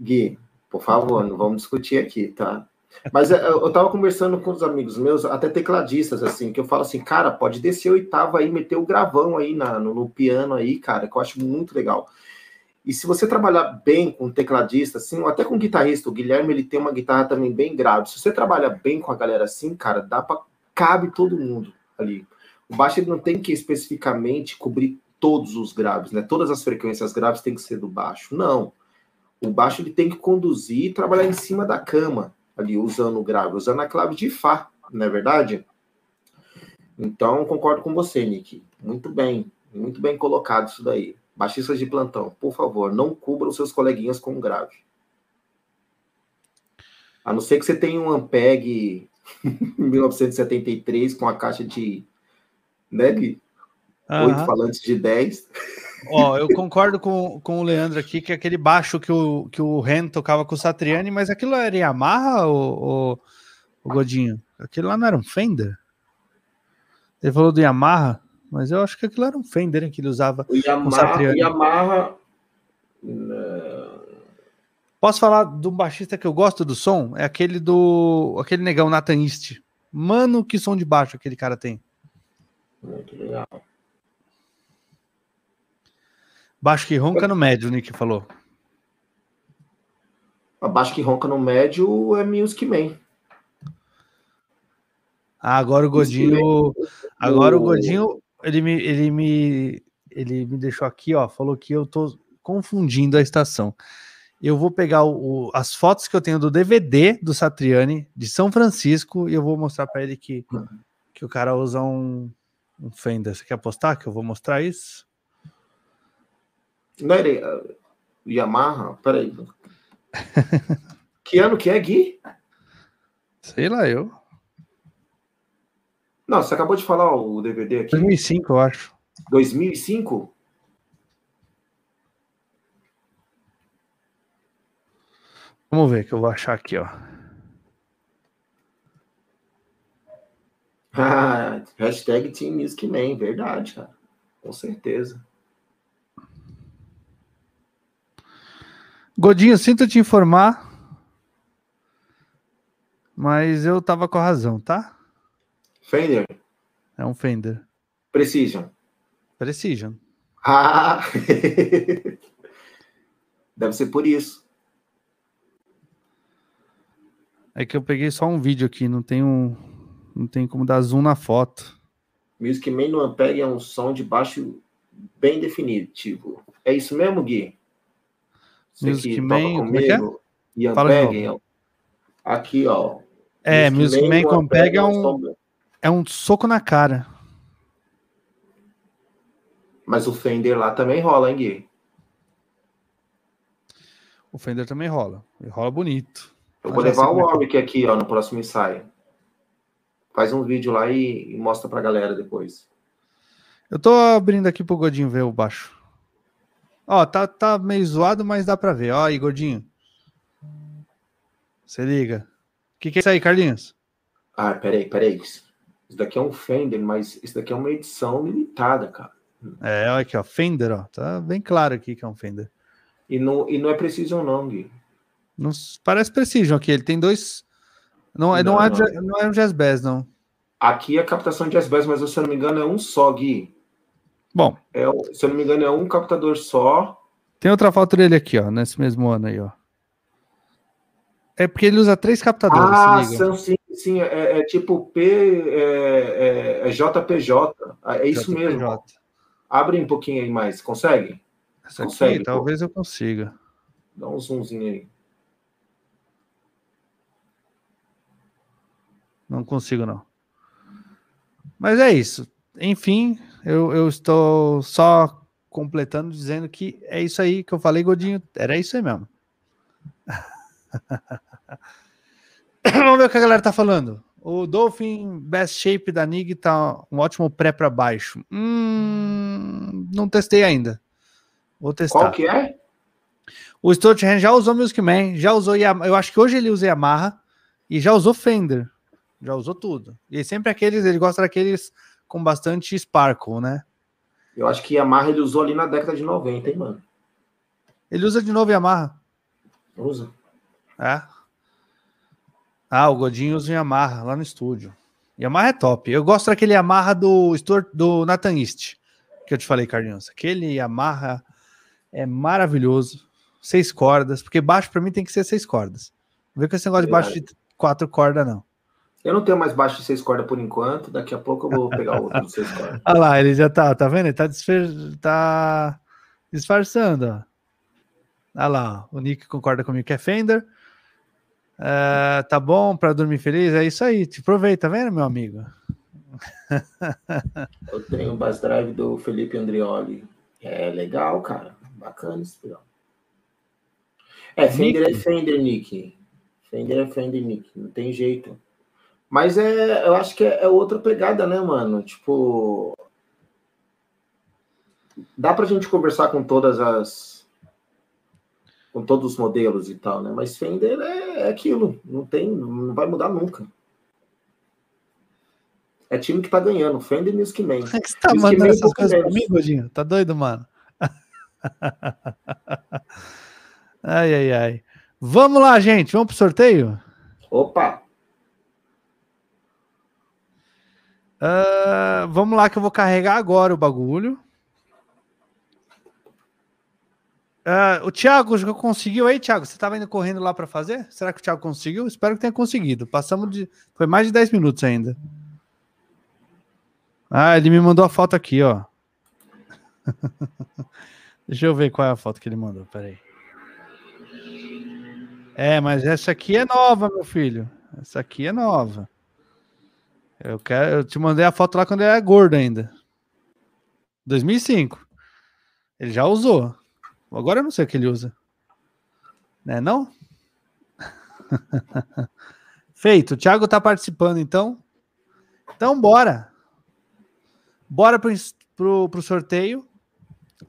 S2: Gui. Por favor, não vamos discutir aqui, tá? Mas é, eu, eu tava conversando com os amigos meus, até tecladistas, assim, que eu falo assim, cara, pode descer oitava aí, meter o gravão aí na, no, no piano aí, cara, que eu acho muito legal. E se você trabalhar bem com tecladista, assim, ou até com guitarrista, o Guilherme ele tem uma guitarra também bem grave. Se você trabalha bem com a galera assim, cara, dá para cabe todo mundo ali. O baixo ele não tem que especificamente cobrir todos os graves, né? Todas as frequências graves tem que ser do baixo. Não. O baixo ele tem que conduzir e trabalhar em cima da cama, ali usando o grave, usando a clave de Fá, não é verdade? Então, concordo com você, Nick. Muito bem, muito bem colocado isso daí. Baixistas de plantão, por favor, não cubram seus coleguinhas com grave. A não ser que você tenha um Ampeg 1973 com a caixa de né, Gui? Oito falantes de 10.
S1: Ó, eu concordo com, com o Leandro aqui, que é aquele baixo que o, que o Ren tocava com o Satriani, mas aquilo era Yamaha ou, o Godinho? Aquilo lá não era um Fender? Ele falou do Yamaha, mas eu acho que aquilo era um Fender que ele usava.
S2: O Yamaha. O Yamaha
S1: Posso falar de um baixista que eu gosto do som? É aquele do. aquele negão Nathan East. Mano, que som de baixo aquele cara tem.
S2: Muito legal.
S1: Baixo que ronca no médio, o Nick falou.
S2: A baixo que ronca no médio é Music Man.
S1: Ah, agora o Godinho. Agora o Godinho, ele me, ele me, ele me deixou aqui, ó. Falou que eu tô confundindo a estação. Eu vou pegar o, as fotos que eu tenho do DVD do Satriani de São Francisco e eu vou mostrar para ele que, que o cara usa um, um Fender. Você quer apostar que eu vou mostrar isso?
S2: Não era uh, Yamaha? Peraí. que ano que é, Gui?
S1: Sei lá, eu.
S2: Não, você acabou de falar o DVD aqui.
S1: 2005, eu acho.
S2: 2005?
S1: Vamos ver que eu vou achar aqui, ó.
S2: Ah, hashtag Team Music Man, verdade, cara. Com certeza.
S1: Godinho, sinto te informar, mas eu tava com a razão, tá?
S2: Fender?
S1: É um Fender.
S2: Precision?
S1: Precision.
S2: Ah! Deve ser por isso.
S1: É que eu peguei só um vídeo aqui, não tem um não tem como dar zoom na foto.
S2: Music Man no Ampeg é um som de baixo bem definitivo. É isso mesmo, Gui?
S1: Music Man, como é, é
S2: E Ampeg, aqui, ó.
S1: É, Music, Music Man, com Ampeg é, é um, é um soco na cara.
S2: Mas o Fender lá também rola, hein, Gui?
S1: O Fender também rola. E rola bonito.
S2: Eu vou levar o Warwick aqui, ó, no próximo ensaio. Faz um vídeo lá e, e mostra pra galera depois.
S1: Eu tô abrindo aqui pro Godinho ver o baixo. Ó, tá, tá meio zoado, mas dá pra ver. Ó aí, Godinho. Você liga. O que, que é isso aí, Carlinhos?
S2: Ah, peraí, peraí. Isso daqui é um Fender, mas isso daqui é uma edição limitada, cara.
S1: É, olha aqui, ó. Fender, ó. Tá bem claro aqui que é um Fender.
S2: E não, e não é Precision, não, Gui.
S1: Não, parece Precision aqui. Ele tem dois não, não, não, é, não é um jazz bass, não.
S2: Aqui é captação de jazz bass, mas se eu não me engano é um só, Gui.
S1: Bom.
S2: É, se eu não me engano é um captador só.
S1: Tem outra foto dele aqui, ó, nesse mesmo ano aí, ó. É porque ele usa três captadores.
S2: Ah, são, sim, sim. É, é tipo P, é, é, é JPJ. É isso JPJ. mesmo. Abre um pouquinho aí mais. Consegue?
S1: Essa aqui, Consegue, talvez pô. eu consiga.
S2: Dá um zoomzinho aí.
S1: Não consigo, não. Mas é isso. Enfim, eu, eu estou só completando, dizendo que é isso aí que eu falei, Godinho. Era isso aí mesmo. Vamos ver o que a galera tá falando. O Dolphin Best Shape da NIG tá um ótimo pré para baixo. Hum, não testei ainda. Vou testar.
S2: Qual que é?
S1: O Stuart já usou Music Man, já usou Yamaha. Eu acho que hoje ele usa Yamaha e já usou Fender. Já usou tudo. E sempre aqueles, ele gosta daqueles com bastante sparkle, né?
S2: Eu acho que Yamaha ele usou ali na década de 90, hein, mano?
S1: Ele usa de novo Yamaha.
S2: Usa.
S1: É. Ah, o Godinho usa Yamaha lá no estúdio. Yamaha é top. Eu gosto daquele Yamaha do, do Nathan East, que eu te falei, Carlinhos. Aquele Yamaha é maravilhoso. Seis cordas, porque baixo para mim tem que ser seis cordas. Não vê com esse negócio de baixo de quatro cordas, não.
S2: Eu não tenho mais baixo de seis cordas por enquanto. Daqui a pouco eu vou pegar outro de seis cordas.
S1: Olha lá, ele já tá, tá vendo? Ele tá, disfer... tá disfarçando, ó. Olha lá, o Nick concorda comigo que é Fender. Uh, tá bom para dormir feliz? É isso aí. Te aproveita, tá vendo, meu amigo?
S2: Eu tenho o Bass Drive do Felipe Andrioli. É legal, cara. Bacana esse pedal. É, Fender Nick. é Fender, Nick. Fender é Fender, Nick. Não tem jeito. Mas é, eu acho que é, é outra pegada, né, mano? Tipo. Dá pra gente conversar com todas as com todos os modelos e tal, né? Mas Fender é, é aquilo, não tem, não vai mudar nunca. É time que tá ganhando, Fender e Music Man.
S1: É que você tá Music mandando essas coisas pra mim, Godinho? Tá doido, mano? ai, ai, ai. Vamos lá, gente. Vamos pro sorteio?
S2: Opa!
S1: Uh, vamos lá que eu vou carregar agora o bagulho. Uh, o Thiago já conseguiu aí, Thiago? Você estava indo correndo lá para fazer? Será que o Thiago conseguiu? Espero que tenha conseguido. Passamos de. Foi mais de 10 minutos ainda. Ah, ele me mandou a foto aqui, ó. Deixa eu ver qual é a foto que ele mandou. Peraí. É, mas essa aqui é nova, meu filho. Essa aqui é nova. Eu quero, eu te mandei a foto lá quando ele era gordo ainda. 2005. Ele já usou. Agora eu não sei o que ele usa. Né, não? Feito. O Thiago tá participando, então. Então, bora. Bora pro, pro, pro sorteio.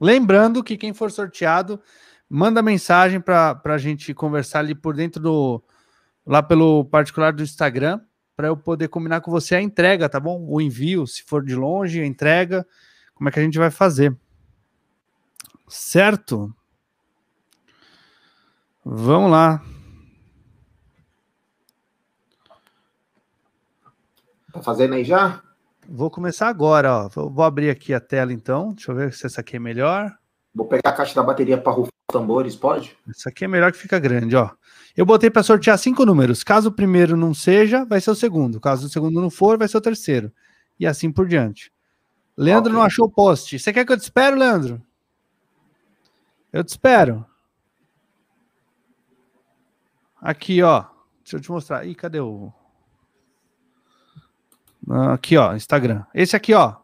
S1: Lembrando que quem for sorteado, manda mensagem para a gente conversar ali por dentro do. lá pelo particular do Instagram, para eu poder combinar com você a entrega, tá bom? O envio, se for de longe, a entrega. Como é que a gente vai fazer? Certo? Vamos lá.
S2: Tá fazendo aí já?
S1: Vou começar agora, ó. Vou abrir aqui a tela então. Deixa eu ver se essa aqui é melhor.
S2: Vou pegar a caixa da bateria para rufar tambores, pode?
S1: Essa aqui é melhor que fica grande, ó. Eu botei para sortear cinco números. Caso o primeiro não seja, vai ser o segundo. Caso o segundo não for, vai ser o terceiro. E assim por diante. Leandro okay. não achou o post. Você quer que eu te espere, Leandro? Eu te espero. Aqui, ó. Deixa eu te mostrar. Ih, cadê o. Aqui, ó, Instagram. Esse aqui, ó.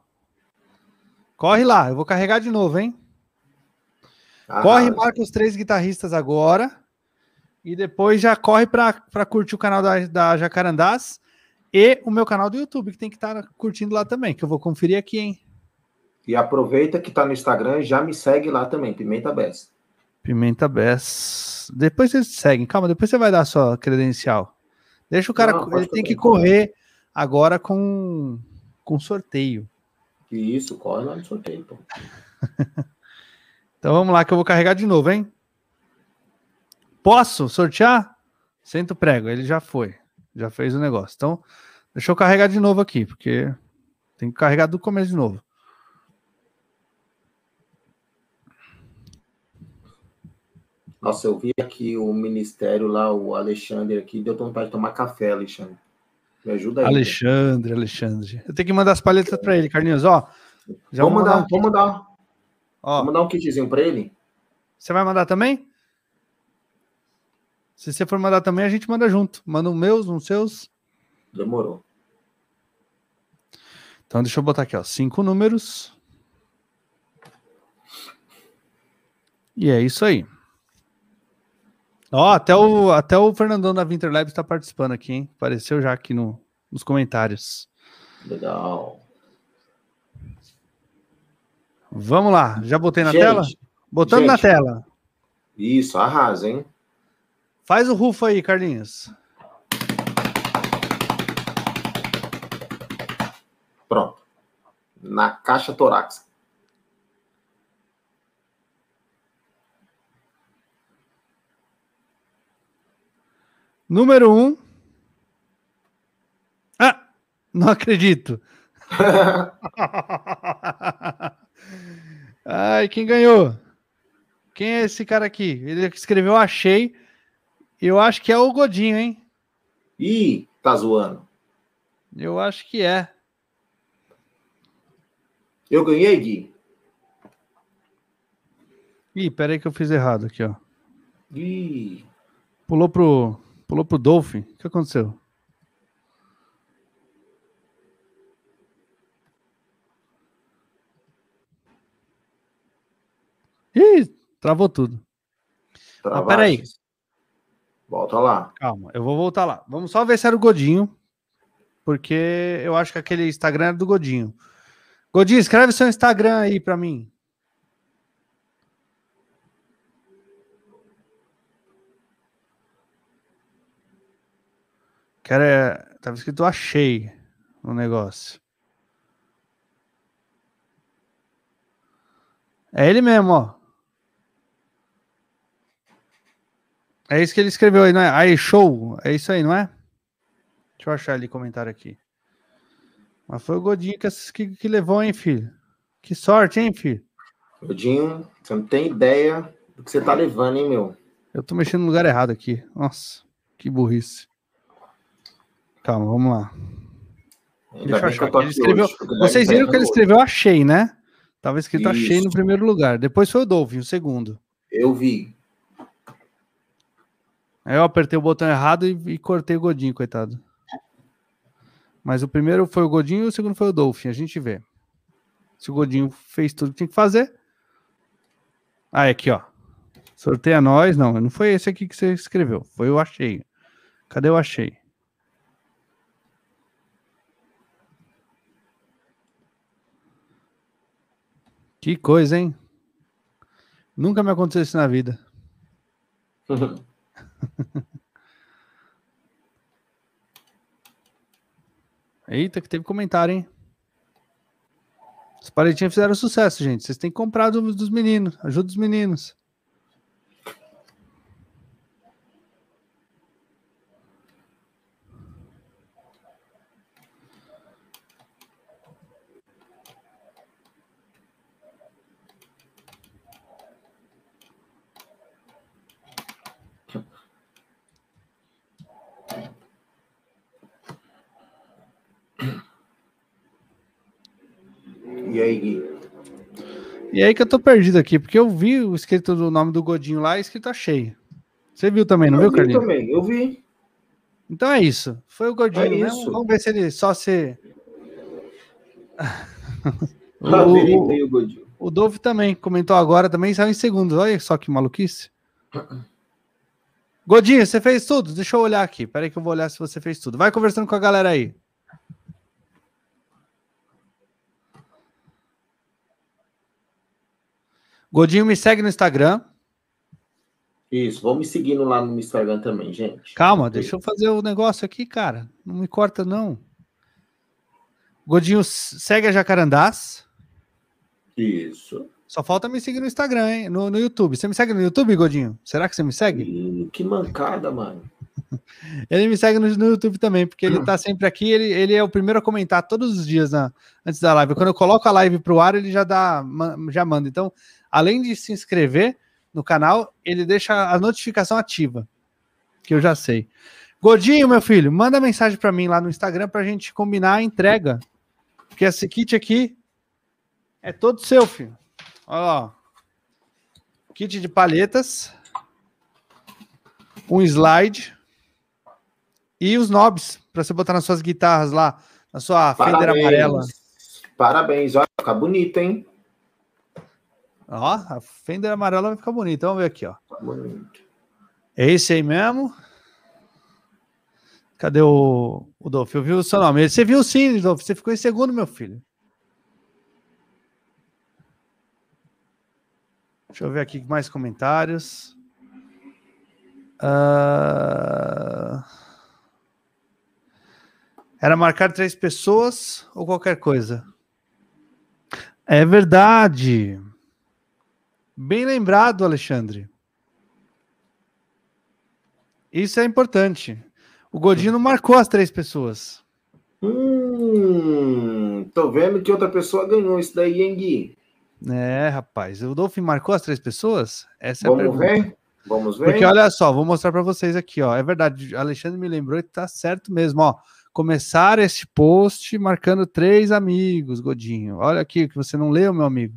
S1: Corre lá, eu vou carregar de novo, hein? Ah, corre, marca os três guitarristas agora. E depois já corre para curtir o canal da, da Jacarandás e o meu canal do YouTube, que tem que estar tá curtindo lá também, que eu vou conferir aqui, hein?
S2: E aproveita que tá no Instagram e já me segue lá também, Pimenta Best.
S1: Pimenta Bess. Depois vocês seguem, calma, depois você vai dar a sua credencial. Deixa o cara, Não, ele tem que correr agora com, com sorteio.
S2: Isso, corre lá no sorteio, pô.
S1: então vamos lá que eu vou carregar de novo, hein? Posso sortear? Senta o prego, ele já foi. Já fez o negócio. Então, deixa eu carregar de novo aqui, porque tem que carregar do começo de novo.
S2: Nossa, eu vi aqui o ministério lá, o Alexandre aqui, deu vontade de tomar café, Alexandre. Me ajuda aí.
S1: Alexandre? Alexandre. Eu tenho que mandar as palhetas para ele, Carlinhos. Ó,
S2: já vou mandar, mandar, vou mandar. Ó, vou mandar um kitzinho para ele.
S1: Você vai mandar também? Se você for mandar também, a gente manda junto. Manda um meus, um seus.
S2: Demorou.
S1: Então, deixa eu botar aqui, ó. Cinco números. E é isso aí. Ó, até o, até o Fernandão da Winter Labs está participando aqui, hein? Apareceu já aqui no, nos comentários.
S2: Legal.
S1: Vamos lá, já botei na gente, tela? Botando gente, na tela.
S2: Isso, arrasa, hein?
S1: Faz o rufo aí, Carlinhos.
S2: Pronto. Na caixa torácica.
S1: Número um. Ah, não acredito. Ai, quem ganhou? Quem é esse cara aqui? Ele escreveu Achei. Eu acho que é o Godinho, hein?
S2: Ih, tá zoando.
S1: Eu acho que é.
S2: Eu ganhei, Gui.
S1: Ih, peraí que eu fiz errado aqui, ó.
S2: Ih.
S1: Pulou pro, pulou pro Dolphin. O que aconteceu? Ih, travou tudo. Ah, peraí.
S2: Volta lá.
S1: Calma, eu vou voltar lá. Vamos só ver se era o Godinho. Porque eu acho que aquele Instagram era do Godinho. Godinho, escreve seu Instagram aí pra mim. Cara, tava escrito achei no negócio. É ele mesmo, ó. É isso que ele escreveu aí, não é? Aí, show. É isso aí, não é? Deixa eu achar ali comentário aqui. Mas foi o Godinho que, que, que levou, hein, filho? Que sorte, hein, filho?
S2: Godinho, você não tem ideia do que você tá levando, hein, meu?
S1: Eu tô mexendo no lugar errado aqui. Nossa, que burrice. Calma, vamos lá.
S2: Ainda
S1: Deixa eu achar.
S2: eu
S1: Ele escreveu- Vocês
S2: daí
S1: viram que ele
S2: tá
S1: escreveu achei, né? Tava escrito achei no
S2: Isso.
S1: primeiro lugar. Depois foi o Dolphin, o segundo.
S2: Eu vi.
S1: Aí eu apertei o botão errado e, e cortei o Godinho, coitado. Mas o primeiro foi o Godinho e o segundo foi o Dolphin. A gente vê. Se o Godinho fez tudo que tinha que fazer. Ah, é aqui, ó. Sorteia nós. Não, não foi esse aqui que você escreveu. Foi o achei. Cadê o achei? Que coisa, hein? Nunca me aconteceu isso na vida. Eita, que teve comentário, hein? Os palitinhos fizeram sucesso, gente. Vocês têm que comprar dos meninos. Ajuda os meninos.
S2: E aí, Gui?
S1: E aí que eu tô perdido aqui, porque eu vi o escrito do nome do Godinho lá e escrito achei. Você viu também, não
S2: eu
S1: viu,
S2: vi
S1: Carlinhos?
S2: também, eu vi.
S1: Então é isso. Foi o Godinho,
S2: É
S1: né? Vamos ver se ele só se. o, o,
S2: o
S1: Dove também comentou agora, também saiu em segundo. Olha só que maluquice. Godinho, você fez tudo? Deixa eu olhar aqui. Peraí que eu vou olhar se você fez tudo. Vai conversando com a galera aí. Godinho me segue no Instagram.
S2: Isso, vamos me seguindo lá no Instagram também, gente.
S1: Calma, deixa eu fazer o negócio aqui, cara. Não me corta, não. Godinho segue a Jacarandás.
S2: Isso.
S1: Só falta me seguir no Instagram, hein? No, no YouTube. Você me segue no YouTube, Godinho? Será que você me segue?
S2: Ih, que mancada, mano.
S1: Ele me segue no, no YouTube também, porque ele tá sempre aqui. Ele, ele é o primeiro a comentar todos os dias na- antes da live. Quando eu coloco a live pro ar, ele já dá, já manda. Então, além de se inscrever no canal, ele deixa a notificação ativa, que eu já sei. Godinho, meu filho, manda mensagem para mim lá no Instagram pra gente combinar a entrega. Porque esse kit aqui é todo seu, filho. Olha lá. Kit de palhetas. Um slide e os knobs para você botar nas suas guitarras lá, na sua Fender
S2: Parabéns.
S1: amarela.
S2: Parabéns, olha, fica bonito, hein?
S1: Ó, a Fender amarela vai ficar bonita. Vamos ver aqui, ó.
S2: Tá bonito.
S1: É esse aí mesmo. Cadê o, o Dolph? Eu vi o seu nome. Você viu sim, Dolph. Você ficou em segundo, meu filho. Deixa eu ver aqui mais comentários. Ah, Era marcar três pessoas ou qualquer coisa? É verdade. Bem lembrado, Alexandre. Isso é importante. O Godinho marcou as três pessoas.
S2: Hum, tô vendo que outra pessoa ganhou isso daí, hein, Gui?
S1: É, rapaz. O Dolphin marcou as três pessoas? Essa é a
S2: Vamos
S1: pergunta.
S2: ver? Vamos ver?
S1: Porque olha só, vou mostrar para vocês aqui, ó. É verdade, Alexandre me lembrou que tá certo mesmo, ó. Começar esse post marcando três amigos, Godinho. Olha aqui que você não leu, meu amigo.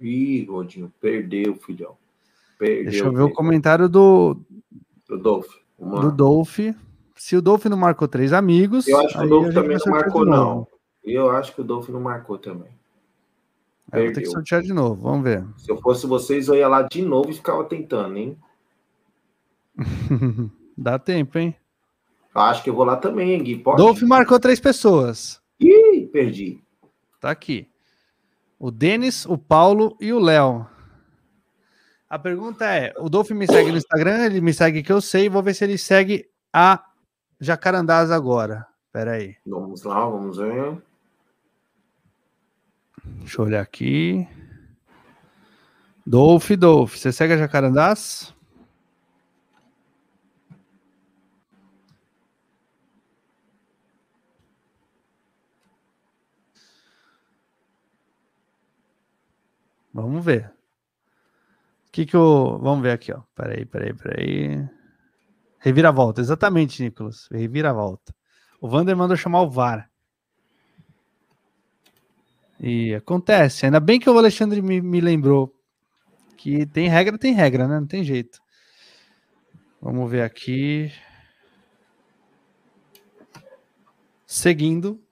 S2: Ih, Godinho, perdeu, filhão.
S1: Perdeu, Deixa eu ver o comentário do.
S2: Do Dolph.
S1: Do Dolph. Se o Dolph não marcou três amigos.
S2: Eu acho que o Dolph também não marcou, não. Eu acho que o Dolph não marcou também.
S1: É, vou ter que sortear de novo, vamos ver.
S2: Se eu fosse vocês, eu ia lá de novo e ficava tentando, hein?
S1: Dá tempo, hein?
S2: Acho que eu vou lá também, Gui.
S1: Pode? Dolph marcou três pessoas.
S2: Ih, perdi.
S1: Tá aqui. O Denis, o Paulo e o Léo. A pergunta é: o Dolph me segue no Instagram, ele me segue que eu sei, vou ver se ele segue a Jacarandás agora. Pera aí.
S2: Vamos lá, vamos ver.
S1: Deixa eu olhar aqui. Dolph, Dolph, você segue a Jacarandás? Vamos ver. O que que eu... Vamos ver aqui, ó. Peraí, peraí, peraí. Reviravolta, exatamente, Nicolas. Reviravolta. O Vander mandou chamar o VAR. E acontece. Ainda bem que o Alexandre me, me lembrou que tem regra, tem regra, né? Não tem jeito. Vamos ver aqui. Seguindo.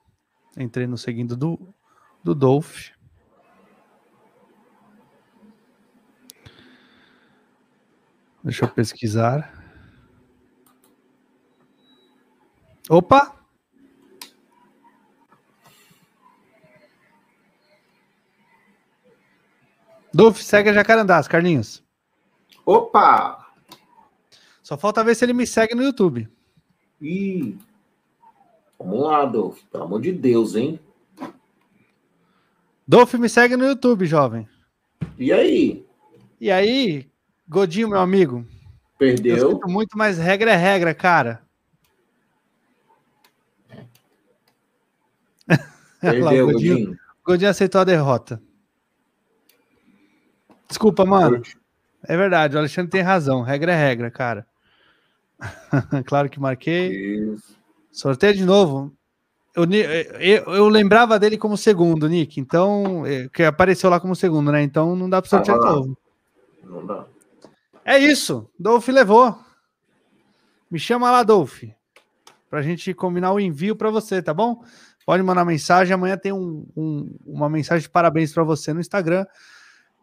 S1: Entrei no seguindo do, do Dolph. Deixa eu pesquisar. Opa! Dolph, segue a Jacarandás, Carlinhos.
S2: Opa!
S1: Só falta ver se ele me segue no YouTube.
S2: Ih! Vamos lá, Dolph. Pelo amor de Deus, hein?
S1: Dolph, me segue no YouTube, jovem.
S2: E aí?
S1: E aí, Godinho, meu amigo.
S2: Perdeu. Eu
S1: muito, mas regra é regra, cara.
S2: Perdeu, Godinho. Godinho.
S1: Godinho aceitou a derrota. Desculpa, mano. É verdade, o Alexandre tem razão. Regra é regra, cara. claro que marquei. Isso. Sorteio de novo. Eu, eu, eu, lembrava dele como segundo, Nick. Então, é, que apareceu lá como segundo, né? Então não dá para sortear ah, de novo. Não dá. É isso. Dolph levou. Me chama lá, Dolph. Pra gente combinar o envio para você, tá bom? Pode mandar mensagem. Amanhã tem um, um, uma mensagem de parabéns para você no Instagram.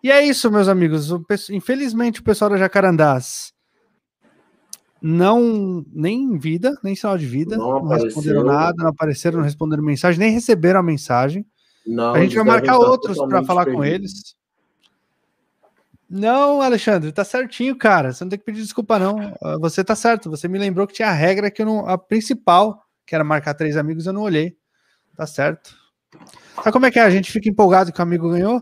S1: E é isso, meus amigos. O, infelizmente, o pessoal da Jacarandás não, nem em vida, nem sinal de vida, não, não responderam nada, não apareceram, não responderam mensagem, nem receberam a mensagem. Não, a gente vai marcar outros para falar perdido. com eles. Não, Alexandre, tá certinho, cara. Você não tem que pedir desculpa, não. Ah, você tá certo. Você me lembrou que tinha a regra que eu não. A principal, que era marcar três amigos, eu não olhei. Tá certo. Sabe como é que é? A gente fica empolgado que o amigo ganhou,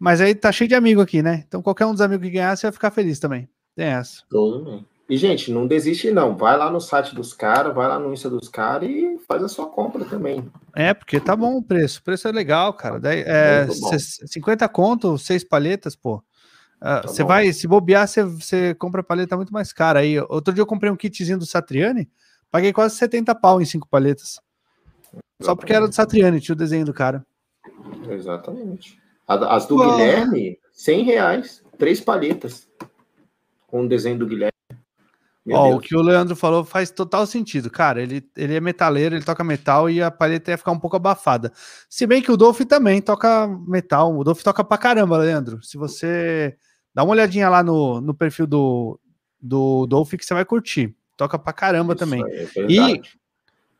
S1: mas aí tá cheio de amigo aqui, né? Então qualquer um dos amigos que ganhar, você vai ficar feliz também. Tem essa.
S2: Todo mundo. E, gente, não desiste, não. Vai lá no site dos caras, vai lá no Insta dos caras e faz a sua compra também.
S1: É, porque tá bom o preço. O preço é legal, cara. É, 50 conto, seis palhetas, pô. Ah, tá você vai, se bobear, você, compra paleta muito mais cara. Aí, outro dia eu comprei um kitzinho do Satriani, paguei quase 70 pau em cinco paletas. Só porque era do Satriani, tinha o desenho do cara.
S2: Exatamente. As do Pô. Guilherme, 100 reais, três paletas com o desenho do Guilherme.
S1: Ó, o que o Leandro falou faz total sentido, cara. Ele, ele é metaleiro, ele toca metal e a paleta ia ficar um pouco abafada. Se bem que o Dolph também toca metal. O Dolph toca pra caramba, Leandro. Se você Dá uma olhadinha lá no, no perfil do, do Dolph que você vai curtir. Toca pra caramba Isso também. É e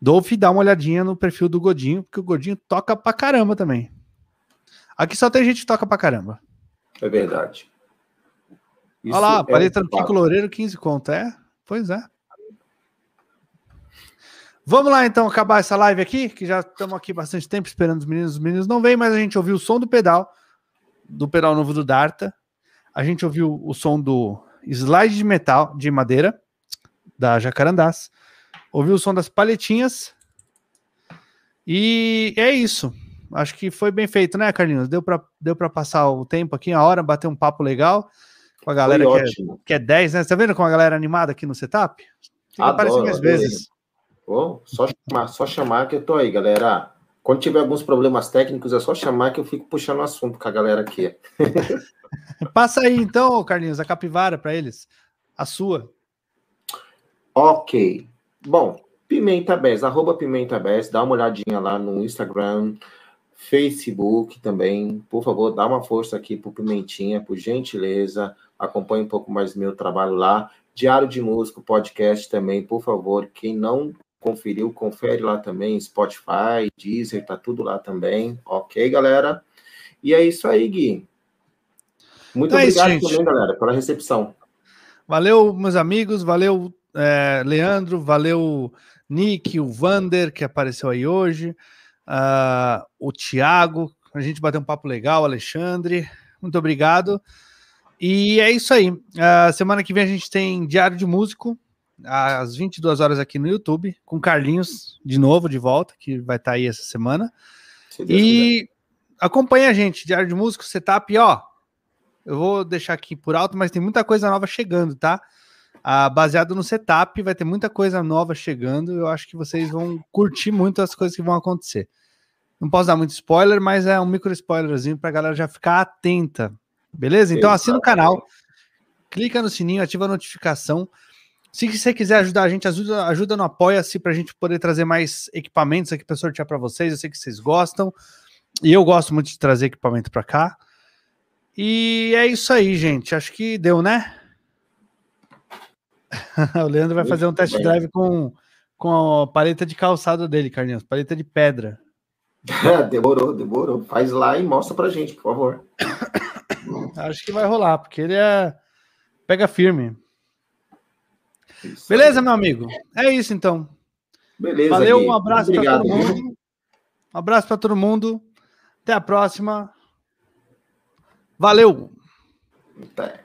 S1: Dolph dá uma olhadinha no perfil do Godinho, porque o Godinho toca pra caramba também. Aqui só tem gente que toca pra caramba.
S2: É verdade.
S1: Isso Olha lá, é paleta do Kiko Loureiro, 15 conto. É? Pois é. Vamos lá então acabar essa live aqui, que já estamos aqui bastante tempo esperando os meninos. Os meninos não vêm, mas a gente ouviu o som do pedal, do pedal novo do Darta a gente ouviu o som do slide de metal, de madeira, da Jacarandás, ouviu o som das paletinhas, e é isso. Acho que foi bem feito, né, Carlinhos? Deu para deu passar o tempo aqui, a hora, bater um papo legal com a galera que é, que é 10, né? Você tá vendo com a galera animada aqui no setup?
S2: Fica aparecendo às vezes. Oh, só, chamar, só chamar que eu tô aí, galera. Quando tiver alguns problemas técnicos, é só chamar que eu fico puxando o assunto com a galera aqui.
S1: Passa aí então, Carlinhos, a capivara para eles. A sua.
S2: Ok. Bom, Pimenta Best, arroba Pimenta Best, dá uma olhadinha lá no Instagram, Facebook também. Por favor, dá uma força aqui pro Pimentinha, por gentileza. Acompanhe um pouco mais meu trabalho lá. Diário de Músico, podcast também, por favor. Quem não conferiu, confere lá também, Spotify, Deezer, tá tudo lá também, ok, galera? E é isso aí, Gui. Muito é obrigado isso, também, galera, pela recepção.
S1: Valeu, meus amigos, valeu, é, Leandro, valeu, Nick, o Vander, que apareceu aí hoje, uh, o Thiago, a gente bateu um papo legal, Alexandre, muito obrigado. E é isso aí. Uh, semana que vem a gente tem Diário de Músico, às 22 horas aqui no YouTube, com Carlinhos de novo, de volta, que vai estar tá aí essa semana. E acompanha a gente, Diário de Músico, setup, ó. Eu vou deixar aqui por alto, mas tem muita coisa nova chegando, tá? Ah, baseado no setup, vai ter muita coisa nova chegando. Eu acho que vocês vão curtir muito as coisas que vão acontecer. Não posso dar muito spoiler, mas é um micro spoilerzinho para a galera já ficar atenta. Beleza? Então assina o canal, clica no sininho, ativa a notificação. Se você quiser ajudar a gente, ajuda, ajuda no Apoia-se para a gente poder trazer mais equipamentos aqui para sortear para vocês. Eu sei que vocês gostam. E eu gosto muito de trazer equipamento para cá. E é isso aí, gente. Acho que deu, né? o Leandro vai fazer um test drive com, com a paleta de calçado dele, Carlinhos. Paleta de pedra.
S2: demorou, demorou. Faz lá e mostra pra gente, por favor.
S1: Acho que vai rolar, porque ele é. Pega firme. Isso Beleza, aí. meu amigo? É isso então.
S2: Beleza.
S1: Valeu, um abraço para todo mundo. Um abraço para todo mundo. Até a próxima. Valeu. Até.